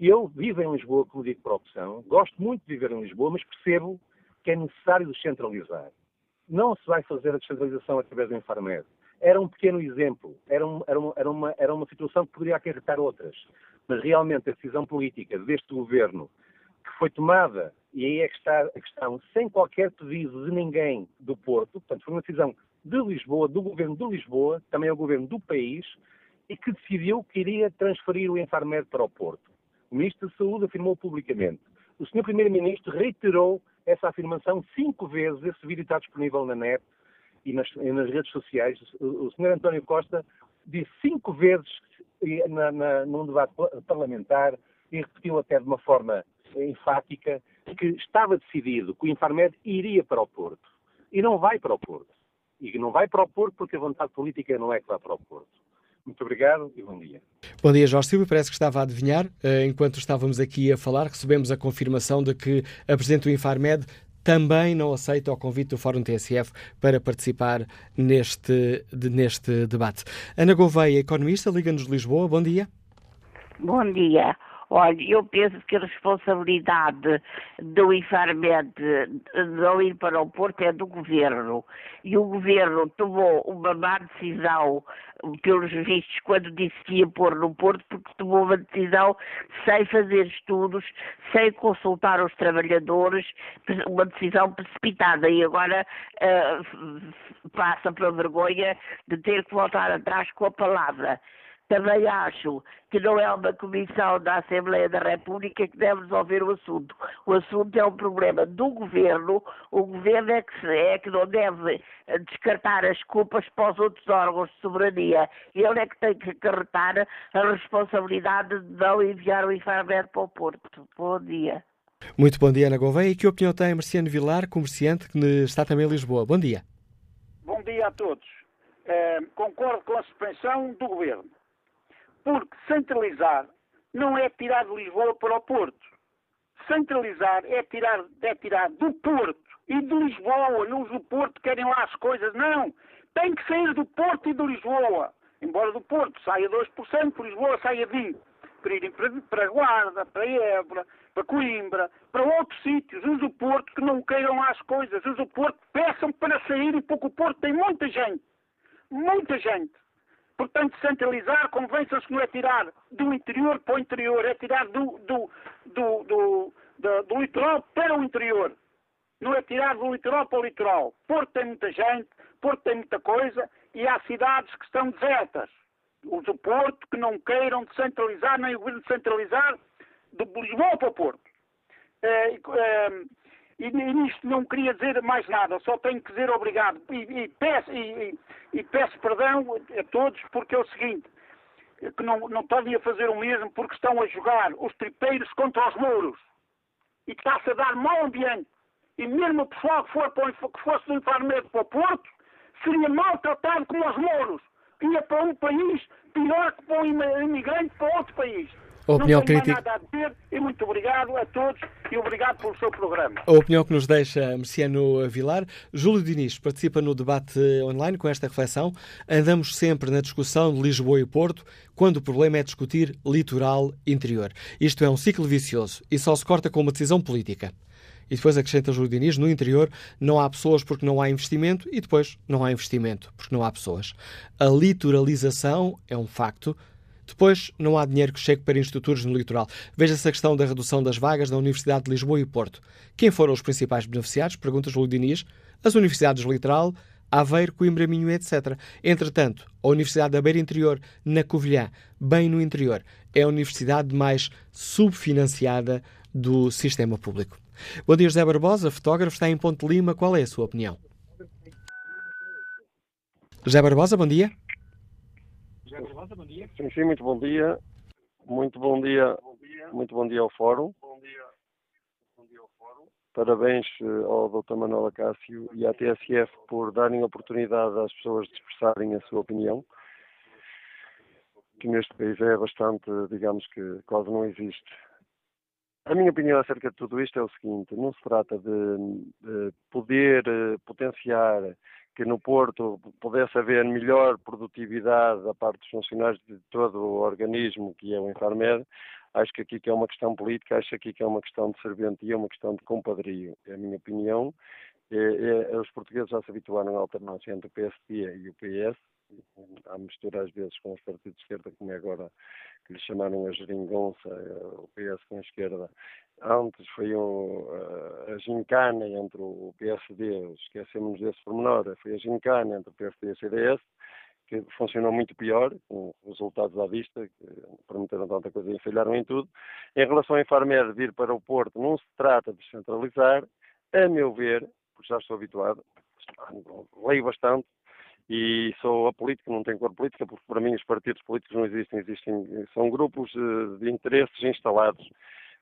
Eu vivo em Lisboa, como digo por opção, gosto muito de viver em Lisboa, mas percebo que é necessário descentralizar. Não se vai fazer a descentralização através do Infarmed era um pequeno exemplo, era, um, era, uma, era, uma, era uma situação que poderia acarretar outras. Mas realmente a decisão política deste governo, que foi tomada, e aí é que está a questão, sem qualquer pedido de ninguém do Porto, portanto, foi uma decisão de Lisboa, do governo de Lisboa, também é o governo do país, e que decidiu que iria transferir o Infarmed para o Porto. O Ministro da Saúde afirmou publicamente. O Sr. Primeiro-Ministro reiterou essa afirmação cinco vezes, esse vídeo está disponível na net, e nas, e nas redes sociais, o, o Sr. António Costa disse cinco vezes na, na, num debate parlamentar e repetiu até de uma forma enfática que estava decidido que o Infarmed iria para o Porto. E não vai para o Porto. E não vai para o Porto porque a vontade política não é que vá para o Porto. Muito obrigado e bom dia. Bom dia, Jorge Silva. Parece que estava a adivinhar. Eh, enquanto estávamos aqui a falar, recebemos a confirmação de que a Presidente do Infarmed também não aceita o convite do Fórum TSF para participar neste, de, neste debate. Ana Gouveia, economista, Liga-nos de Lisboa, bom dia. Bom dia. Olha, eu penso que a responsabilidade do Infarmed de ir para o Porto é do Governo. E o Governo tomou uma má decisão, pelos vistos, quando disse que ia pôr no Porto, porque tomou uma decisão sem fazer estudos, sem consultar os trabalhadores, uma decisão precipitada. E agora uh, passa pela vergonha de ter que voltar atrás com a palavra. Também acho que não é uma comissão da Assembleia da República que deve resolver o assunto. O assunto é um problema do governo. O governo é que, é que não deve descartar as culpas para os outros órgãos de soberania. Ele é que tem que acarretar a responsabilidade de não enviar o Infarmed para o Porto. Bom dia. Muito bom dia, Ana Gouveia. E que opinião tem Marciano Vilar, comerciante que está também em Lisboa? Bom dia. Bom dia a todos. É, concordo com a suspensão do Governo. Porque centralizar não é tirar de Lisboa para o Porto. Centralizar é tirar, é tirar do Porto e de Lisboa. Não os do Porto querem lá as coisas. Não. Tem que sair do Porto e de Lisboa. Embora do Porto saia 2%, por Lisboa saia 20% para irem para, para Guarda, para Évora, para Coimbra, para outros sítios, os do Porto, que não queiram as coisas, os do Porto peçam para saírem, porque o Porto tem muita gente, muita gente. Portanto, centralizar, convençam-se que não é tirar do interior para o interior, é tirar do, do, do, do, do, do litoral para o interior. Não é tirar do litoral para o litoral. Porto tem muita gente, Porto tem muita coisa e há cidades que estão desertas os do Porto que não queiram descentralizar, nem o governo descentralizar de Lisboa para o Porto. É, é, e, nisto não queria dizer mais nada, só tenho que dizer obrigado. E, e peço, e, e, peço perdão a todos, porque é o seguinte, que não, não podem fazer o mesmo porque estão a jogar os tripeiros contra os mouros. E está-se a dar mau ambiente. E mesmo o pessoal que, for para, que fosse do Infarmed para o Porto, seria maltratado como os mouros ia para um país pior que para um imigrante para outro país. A opinião não tenho crítica... nada a dizer e muito obrigado a todos e obrigado pelo seu programa. A opinião que nos deixa Merciano Vilar. Júlio Diniz participa no debate online com esta reflexão. Andamos sempre na discussão de Lisboa e Porto, quando o problema é discutir litoral interior. Isto é um ciclo vicioso e só se corta com uma decisão política. E depois acrescenta Júlio Diniz, no interior não há pessoas porque não há investimento e depois não há investimento porque não há pessoas. A litoralização é um facto. Depois, não há dinheiro que chegue para institutos no litoral. Veja-se a questão da redução das vagas da Universidade de Lisboa e Porto. Quem foram os principais beneficiados? Pergunta Júlio Diniz. As universidades do litoral, Aveiro, Coimbra, Minho, etc. Entretanto, a Universidade da Beira Interior, na Covilhã, bem no interior, é a universidade mais subfinanciada do sistema público. Bom dia, José Barbosa, fotógrafo, está em Ponte Lima. Qual é a sua opinião? José Barbosa, bom dia. Bom dia. Sim, sim, muito bom dia. Muito bom dia. Muito bom dia ao Fórum. Parabéns eh, ao Dr. Manuel Acácio e à TSF por darem oportunidade às pessoas de expressarem a sua opinião, que neste país é bastante, digamos que quase não existe. A minha opinião acerca de tudo isto é o seguinte: não se trata de, de poder eh, potenciar que no Porto pudesse haver melhor produtividade da parte dos funcionários de todo o organismo que é o Infarmed. Acho que aqui que é uma questão política, acho que aqui que é uma questão de serventia, uma questão de compadrio. É a minha opinião. É, é, os portugueses já se habituaram à alternância entre o PSD e o PS. Há mistura às vezes com os partidos de esquerda, como é agora que lhe chamaram a geringonça, o PS com a esquerda. Antes foi um, eh, a gincana entre o PSD, esquecemos desse pormenor, foi a gincana entre o PSD e a CDS, que funcionou muito pior, com resultados à vista, que prometeram tanta coisa e falharam em tudo. Em relação a Infarmed vir para o Porto, não se trata de centralizar, a meu ver, porque já estou habituado, leio bastante, e sou apolítico, não tenho cor política, porque para mim os partidos políticos não existem, existem são grupos eh, de interesses instalados,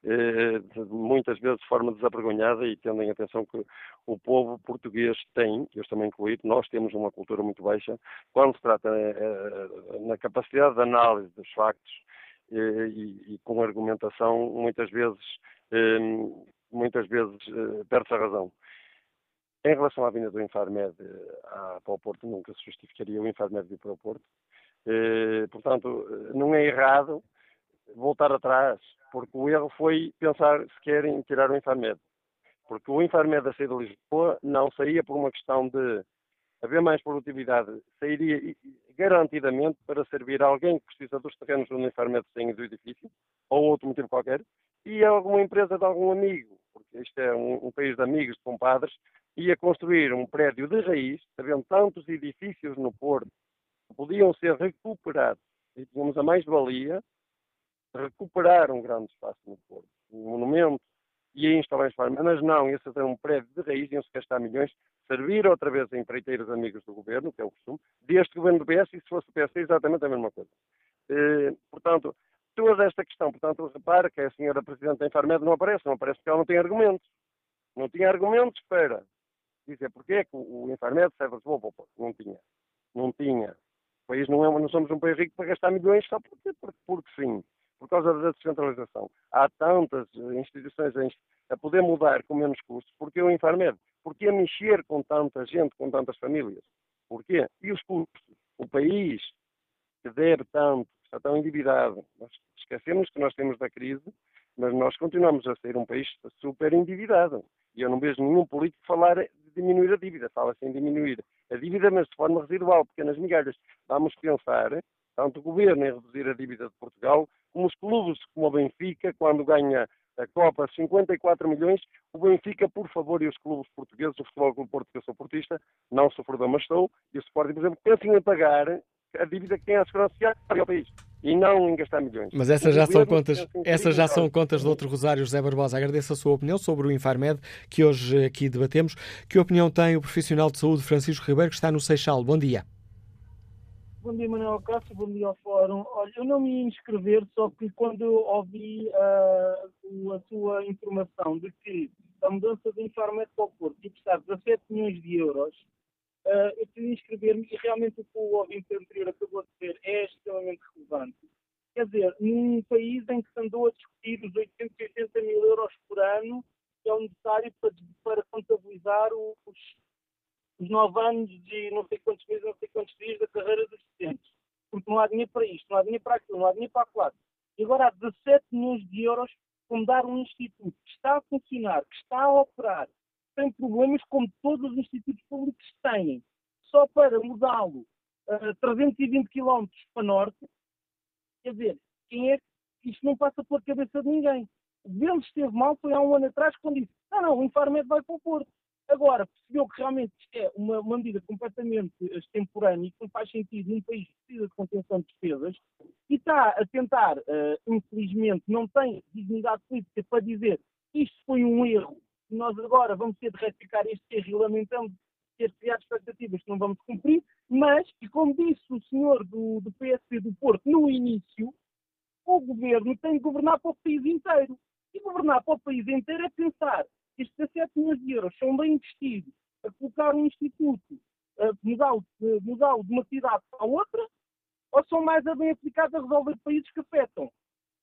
eh, muitas vezes de forma desavergonhada e tendo em atenção que o povo português tem, eu também incluído, nós temos uma cultura muito baixa, quando se trata eh, na capacidade de análise dos factos e, e com argumentação, muitas vezes, muitas vezes perde-se a razão. Em relação à vinda do Infarmed eh, para o Porto, nunca se justificaria o Infarmed vir para o Porto. Eh, portanto, não é errado voltar atrás, porque o erro foi pensar se querem tirar o Infarmed. Porque o Infarmed a sair de Lisboa não saía por uma questão de haver mais produtividade, sairia garantidamente para servir a alguém que precisa dos terrenos onde o Infarmed tem do edifício, ou outro motivo qualquer, e a alguma empresa de algum amigo, porque isto é um, um país de amigos, de compadres, ia construir um prédio de raiz, havendo tantos edifícios no Porto que podiam ser recuperados e tínhamos a mais-valia recuperar um grande espaço no Porto, um monumento, e aí instalar Infarmed, mas não, esse é um prédio de raiz, iam-se gastar milhões, servir outra vez a empreiteiros amigos do governo, que é o costume, deste governo do PS, e se fosse o PS, é exatamente a mesma coisa. Eh, portanto, toda esta questão, portanto, repara que a senhora Presidente da Infarmed não aparece, não aparece porque ela não tem argumentos. Não tinha argumentos para dizer porque é que o Infarmed serve Porto. Não tinha. Não tinha. O país não, é, não somos um país rico para gastar milhões só porque, porque, porque sim por causa da descentralização. Há tantas instituições a poder mudar com menos custos. Porquê o Infarmed? Porquê mexer com tanta gente, com tantas famílias? Porquê? E os custos? O país que deve tanto, está tão endividado. Nós esquecemos que nós temos da crise, mas nós continuamos a ser um país super endividado. E eu não vejo nenhum político falar de diminuir a dívida. Fala-se em diminuir a dívida, mas de forma residual, pequenas migalhas. Vamos pensar, tanto o governo em reduzir a dívida de Portugal, como os clubes como o Benfica, quando ganha a Copa 54 milhões, o Benfica, por favor, e os clubes portugueses, o Futebol Clube Porto, que eu sou portista, não sofredor, mas estou, e o Sporting, por exemplo, pensem em pagar a dívida que tem a Segurança Social ao país e não em gastar milhões. Mas essas já são contas, essas já são contas do outro Rosário José Barbosa. Agradeço a sua opinião sobre o Infarmed que hoje aqui debatemos. Que opinião tem o profissional de saúde Francisco Ribeiro que está no Seixal? Bom dia. Bom dia, Manuel Cássio, bom dia ao Fórum. Olha, eu não me ia inscrever, só que quando eu ouvi uh, a sua informação de que a mudança do Infarmed para o Porto ia custar 17 milhões de euros, uh, eu queria inscrever-me e realmente o que o ouvinte anterior acabou de dizer é extremamente relevante. Quer dizer, num país em que se andou a discutir os 880 mil euros por ano que é o necessário para, para contabilizar os os nove anos de não sei quantos meses, não sei quantos dias da carreira dos estudantes. Porque não há dinheiro para isto, não há dinheiro para aquilo, não há dinheiro para aquilo. E agora há 17 milhões de euros para mudar um instituto que está a funcionar, que está a operar, sem problemas como todos os institutos públicos têm, só para mudá-lo uh, 320 km para norte, quer dizer, quem é que isto não passa pela cabeça de ninguém. Governo esteve mal foi há um ano atrás quando disse, não, não, o Infarmed vai para o Porto. Agora, percebeu que realmente isto é uma, uma medida completamente extemporânea e que não faz sentido num país que precisa de contenção de despesas e está a tentar, uh, infelizmente, não tem dignidade política para dizer isto foi um erro nós agora vamos ter de retificar este erro e lamentamos ter criado expectativas que não vamos cumprir, mas, e como disse o senhor do, do PSP do Porto no início, o governo tem de governar para o país inteiro. E governar para o país inteiro é pensar estes 17 milhões de euros são bem investidos a colocar um instituto, a mudá-lo mudá de uma cidade para outra, ou são mais a bem aplicados a resolver países que afetam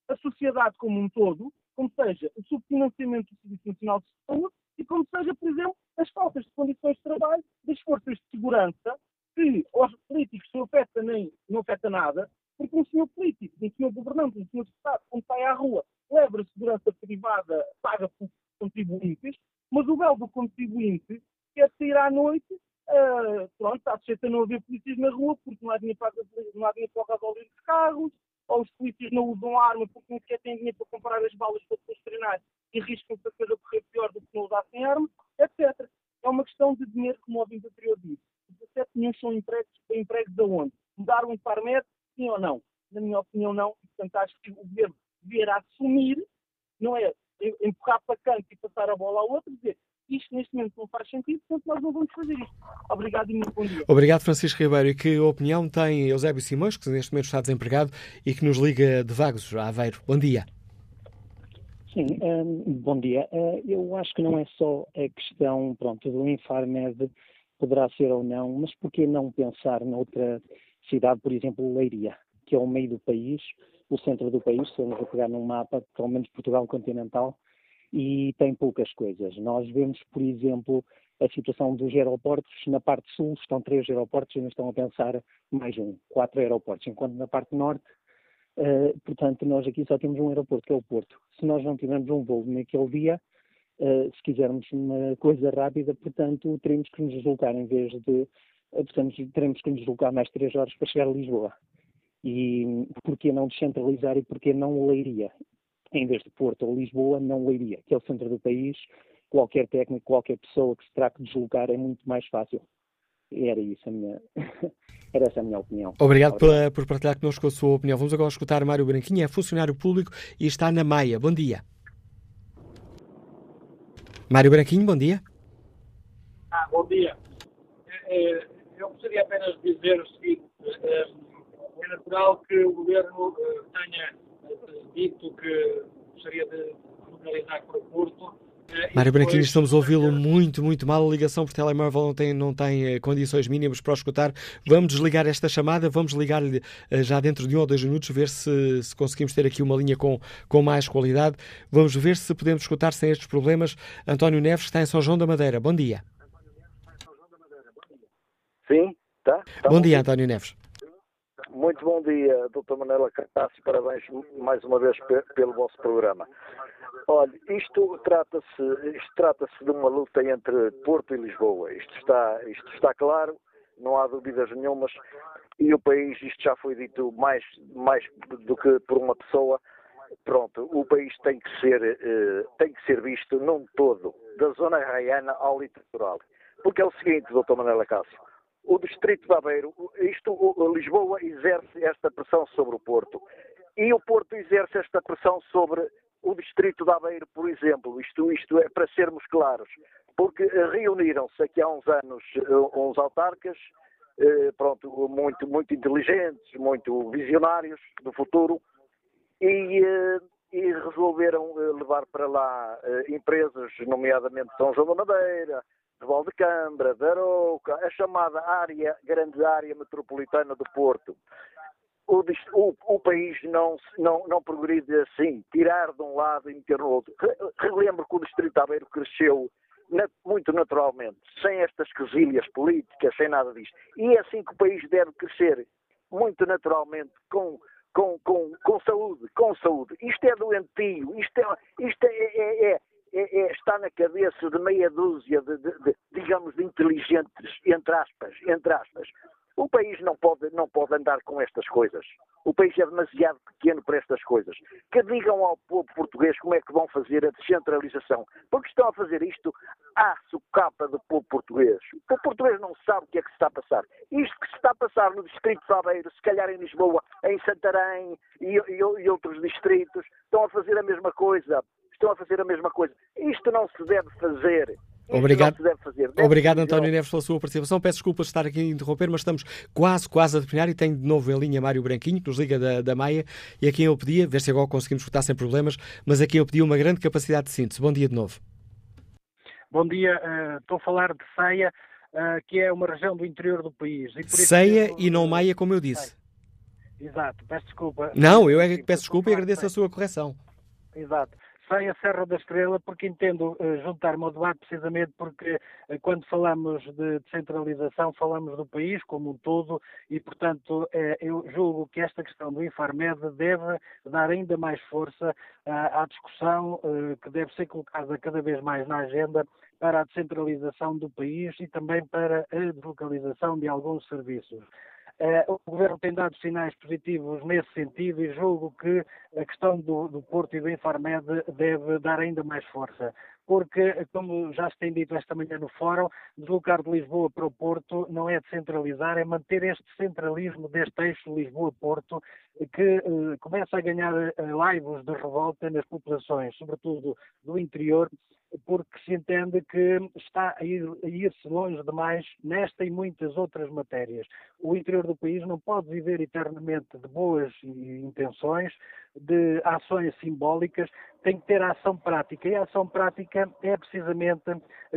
a sociedade como um todo, como seja o subfinanciamento do Serviço Nacional de Saúde e como seja, por exemplo, as faltas de condições de trabalho das forças de segurança, que aos políticos não afeta, nem, não afeta nada, porque um senhor político, um senhor governante, um senhor de Estado, quando sai à rua, leva a segurança privada paga por contribuintes, mas o belo do contribuinte quer sair à noite, uh, pronto, está sujeito a não haver polícias na rua porque não há dinheiro para, não há dinheiro para o gasóleo dos carros, os polícias não usam arma porque não sequer têm dinheiro para comprar as balas para depois treinar e arriscam-se a coisa correr pior do que não usassem arma, etc. É uma questão de dinheiro, como o ouvinte anterior disse. 17 milhões são empregos, empregos aonde? Mudar um Infarmed, sim ou não? Na minha opinião, não. Portanto, acho que o governo deveria assumir, não é empurrar para canto e passar a bola ao outro, dizer isto neste momento não faz sentido, portanto nós não vamos fazer isto. Obrigado e muito bom dia. Obrigado, Francisco Ribeiro. E que opinião tem Eusébio Simões, que neste momento está desempregado e que nos liga de Vagos, a Aveiro? Bom dia. Sim, um, bom dia. Uh, eu acho que não é só a questão pronto, do Infarmed, poderá ser ou não, mas por que não pensar noutra cidade, por exemplo, Leiria, que é o meio do país, o centro do país, se vamos a pegar num mapa, pelo menos Portugal continental, e tem poucas coisas. Nós vemos, por exemplo, a situação dos aeroportos. Na parte sul estão três aeroportos e não estão a pensar mais um, quatro aeroportos, enquanto na parte norte, uh, portanto, nós aqui só temos um aeroporto, que é o Porto. Se nós não tivermos um voo naquele dia, uh, se quisermos uma coisa rápida, portanto, teremos que nos deslocar em vez de, uh, portanto, teremos que nos deslocar mais três horas para chegar a Lisboa. E porquê não descentralizar e porquê não Leiria? Em vez de Porto ou Lisboa, não Leiria, que é o centro do país. Qualquer técnico, qualquer pessoa que se trate de deslocar é muito mais fácil. era isso a minha, era essa a minha opinião. Obrigado pela, por partilhar connosco a sua opinião. Vamos agora escutar Mário Branquinho, é funcionário público e está na Maia. Bom dia. Mário Branquinho, bom dia. Ah, bom dia. É, eu gostaria apenas de dizer o seguinte: é, é natural que o Governo tenha dito que gostaria de localizar para o Porto Mário Branquinho, estamos a ouvi-lo muito, muito mal. A ligação por telemóvel não tem, não tem eh, condições mínimas para o escutar. Vamos desligar esta chamada, vamos ligar-lhe eh, já dentro de um ou dois minutos, ver se, se, conseguimos ter aqui uma linha com, com mais qualidade. Vamos ver se podemos escutar sem estes problemas. António Neves, que está em São João da Madeira. Bom dia. Sim, tá? tá bom dia, António Neves. Muito bom dia, doutor Manela Cartasso. Parabéns mais uma vez pelo vosso programa. Olha, isto trata-se trata-se de uma luta entre Porto e Lisboa. Isto está, isto está claro, não há dúvidas nenhumas. E o país, isto já foi dito mais, mais do que por uma pessoa. Pronto, o país tem que ser, eh, tem que ser visto num todo, da zona raiana ao litoral. Porque é o seguinte, doutor Manela Cássio, o distrito de Aveiro, isto, Lisboa exerce esta pressão sobre o Porto. E o Porto exerce esta pressão sobre o distrito de Aveiro, por exemplo, isto, isto é para sermos claros, porque reuniram-se aqui há uns anos eh, uns autarcas, eh, pronto, muito, muito inteligentes, muito visionários do futuro, e, eh, e resolveram levar para lá empresas, nomeadamente São João da Madeira, de Valdecambra, de Arouca, a chamada área, grande área metropolitana do Porto o, o, o, país não, não, não progride assim, tirar de um lado e meter no outro. Relembro que o Distrito Aveiro cresceu na, muito naturalmente, sem estas quesilhas políticas, sem nada disto. E é assim que o país deve crescer, muito naturalmente, com, com, com, com saúde, com saúde. Isto é doentio, isto, é, isto é, é, é, é está na cabeça de meia dúzia de, de, de, digamos, de inteligentes, entre aspas, entre aspas. O país não pode, não pode andar com estas coisas. O país é demasiado pequeno para estas coisas. Que digam ao povo português como é que vão fazer a descentralização. Porque estão a fazer isto à sucapa do povo português. O povo português não sabe o que é que se está a passar. Isto que se está a passar no Distrito de Aveiro, se calhar em Lisboa, em Santarém e, e, e outros distritos, estão a fazer a mesma coisa. Estão a fazer a mesma coisa. Isto não se deve fazer. Obrigado, deve obrigado António Neves, pela sua participação. Peço desculpas de estar aqui a interromper, mas estamos quase, quase a terminar e tenho de novo em linha Mário Branquinho, que nos liga da, da Maia, e a quem eu pedia, ver se agora conseguimos escutar sem problemas, mas a quem eu pedi uma grande capacidade de síntese. Bom dia de novo. Bom dia, uh, estou a falar de Ceia, uh, que é uma região do interior do país. E Ceia e não Maia, como eu disse. Exato, peço desculpa. Não, eu é que peço desculpa e agradeço a sua correção. Exato sai a Serra da Estrela porque entendo uh, juntar-me ao debate precisamente porque uh, quando falamos de descentralização falamos do país como um todo e, portanto, uh, eu julgo que esta questão do Infarmed deve dar ainda mais força à discussão que deve ser colocada cada vez mais na agenda para a descentralização do país e também para a deslocalização de alguns serviços. Uh, o Governo tem dado sinais positivos nesse sentido e julgo que a questão do, do Porto e do Infarmed deve dar ainda mais força. Porque, como já se tem dito esta manhã no Fórum, deslocar de Lisboa para o Porto não é descentralizar, é manter este centralismo deste eixo Lisboa-Porto que uh, começa a ganhar uh, laivos de revolta nas populações, sobretudo do interior, porque se entende que está a ir-se ir longe demais nesta e muitas outras matérias. O interior do país não pode viver eternamente de boas intenções, de ações simbólicas, tem que ter ação prática. E a ação prática é precisamente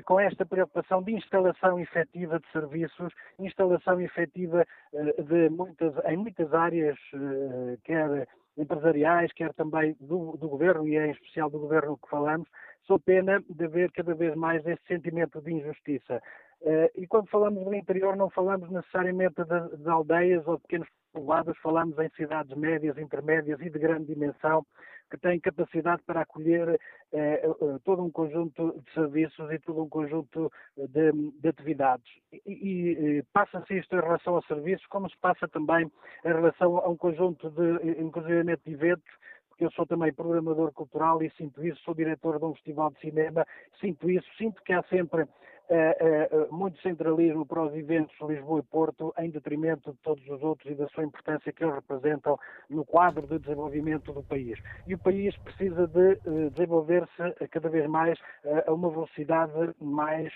com esta preocupação de instalação efetiva de serviços, instalação efetiva eh, de muitas, em muitas áreas, eh, quer empresariais, quer também do, do governo, e é em especial do governo que falamos, sou pena de ver cada vez mais esse sentimento de injustiça. Uh, e quando falamos do interior, não falamos necessariamente de aldeias ou pequenos povoados, falamos em cidades médias, intermédias e de grande dimensão, que têm capacidade para acolher eh, todo um conjunto de serviços e todo um conjunto de, de atividades. E, e passa-se isto em relação aos serviços, como se passa também em relação a um conjunto de, inclusive de eventos, eu sou também programador cultural e sinto isso, sou diretor de um festival de cinema, sinto isso, sinto que há sempre muito centralismo para os eventos Lisboa e Porto, em detrimento de todos os outros e da sua importância que eles representam no quadro de desenvolvimento do país. E o país precisa de desenvolver-se cada vez mais a uma velocidade mais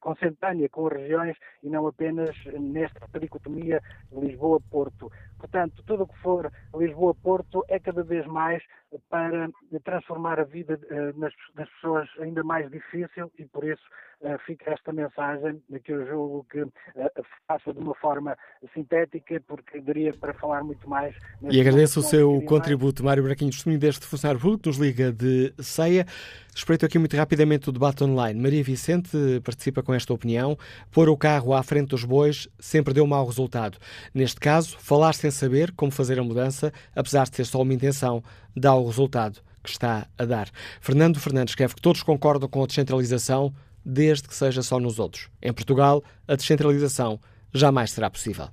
consentânea com as regiões e não apenas nesta tricotomia Lisboa-Porto. Portanto, tudo o que for Lisboa-Porto é cada vez mais para transformar a vida das pessoas ainda mais difícil e por isso eh, fica esta mensagem que eu julgo que eh, faço de uma forma sintética, porque daria para falar muito mais. E agradeço o seu contributo. Mário Braquinho, testemunho deste funcionário público, nos liga de Ceia. Espreito aqui muito rapidamente o debate online. Maria Vicente participa com esta opinião. Pôr o carro à frente dos bois sempre deu mau resultado. Neste caso, falar sem saber como fazer a mudança, apesar de ser só uma intenção, dá o resultado que está a dar. Fernando Fernandes escreve que todos concordam com a descentralização, desde que seja só nos outros. Em Portugal, a descentralização jamais será possível.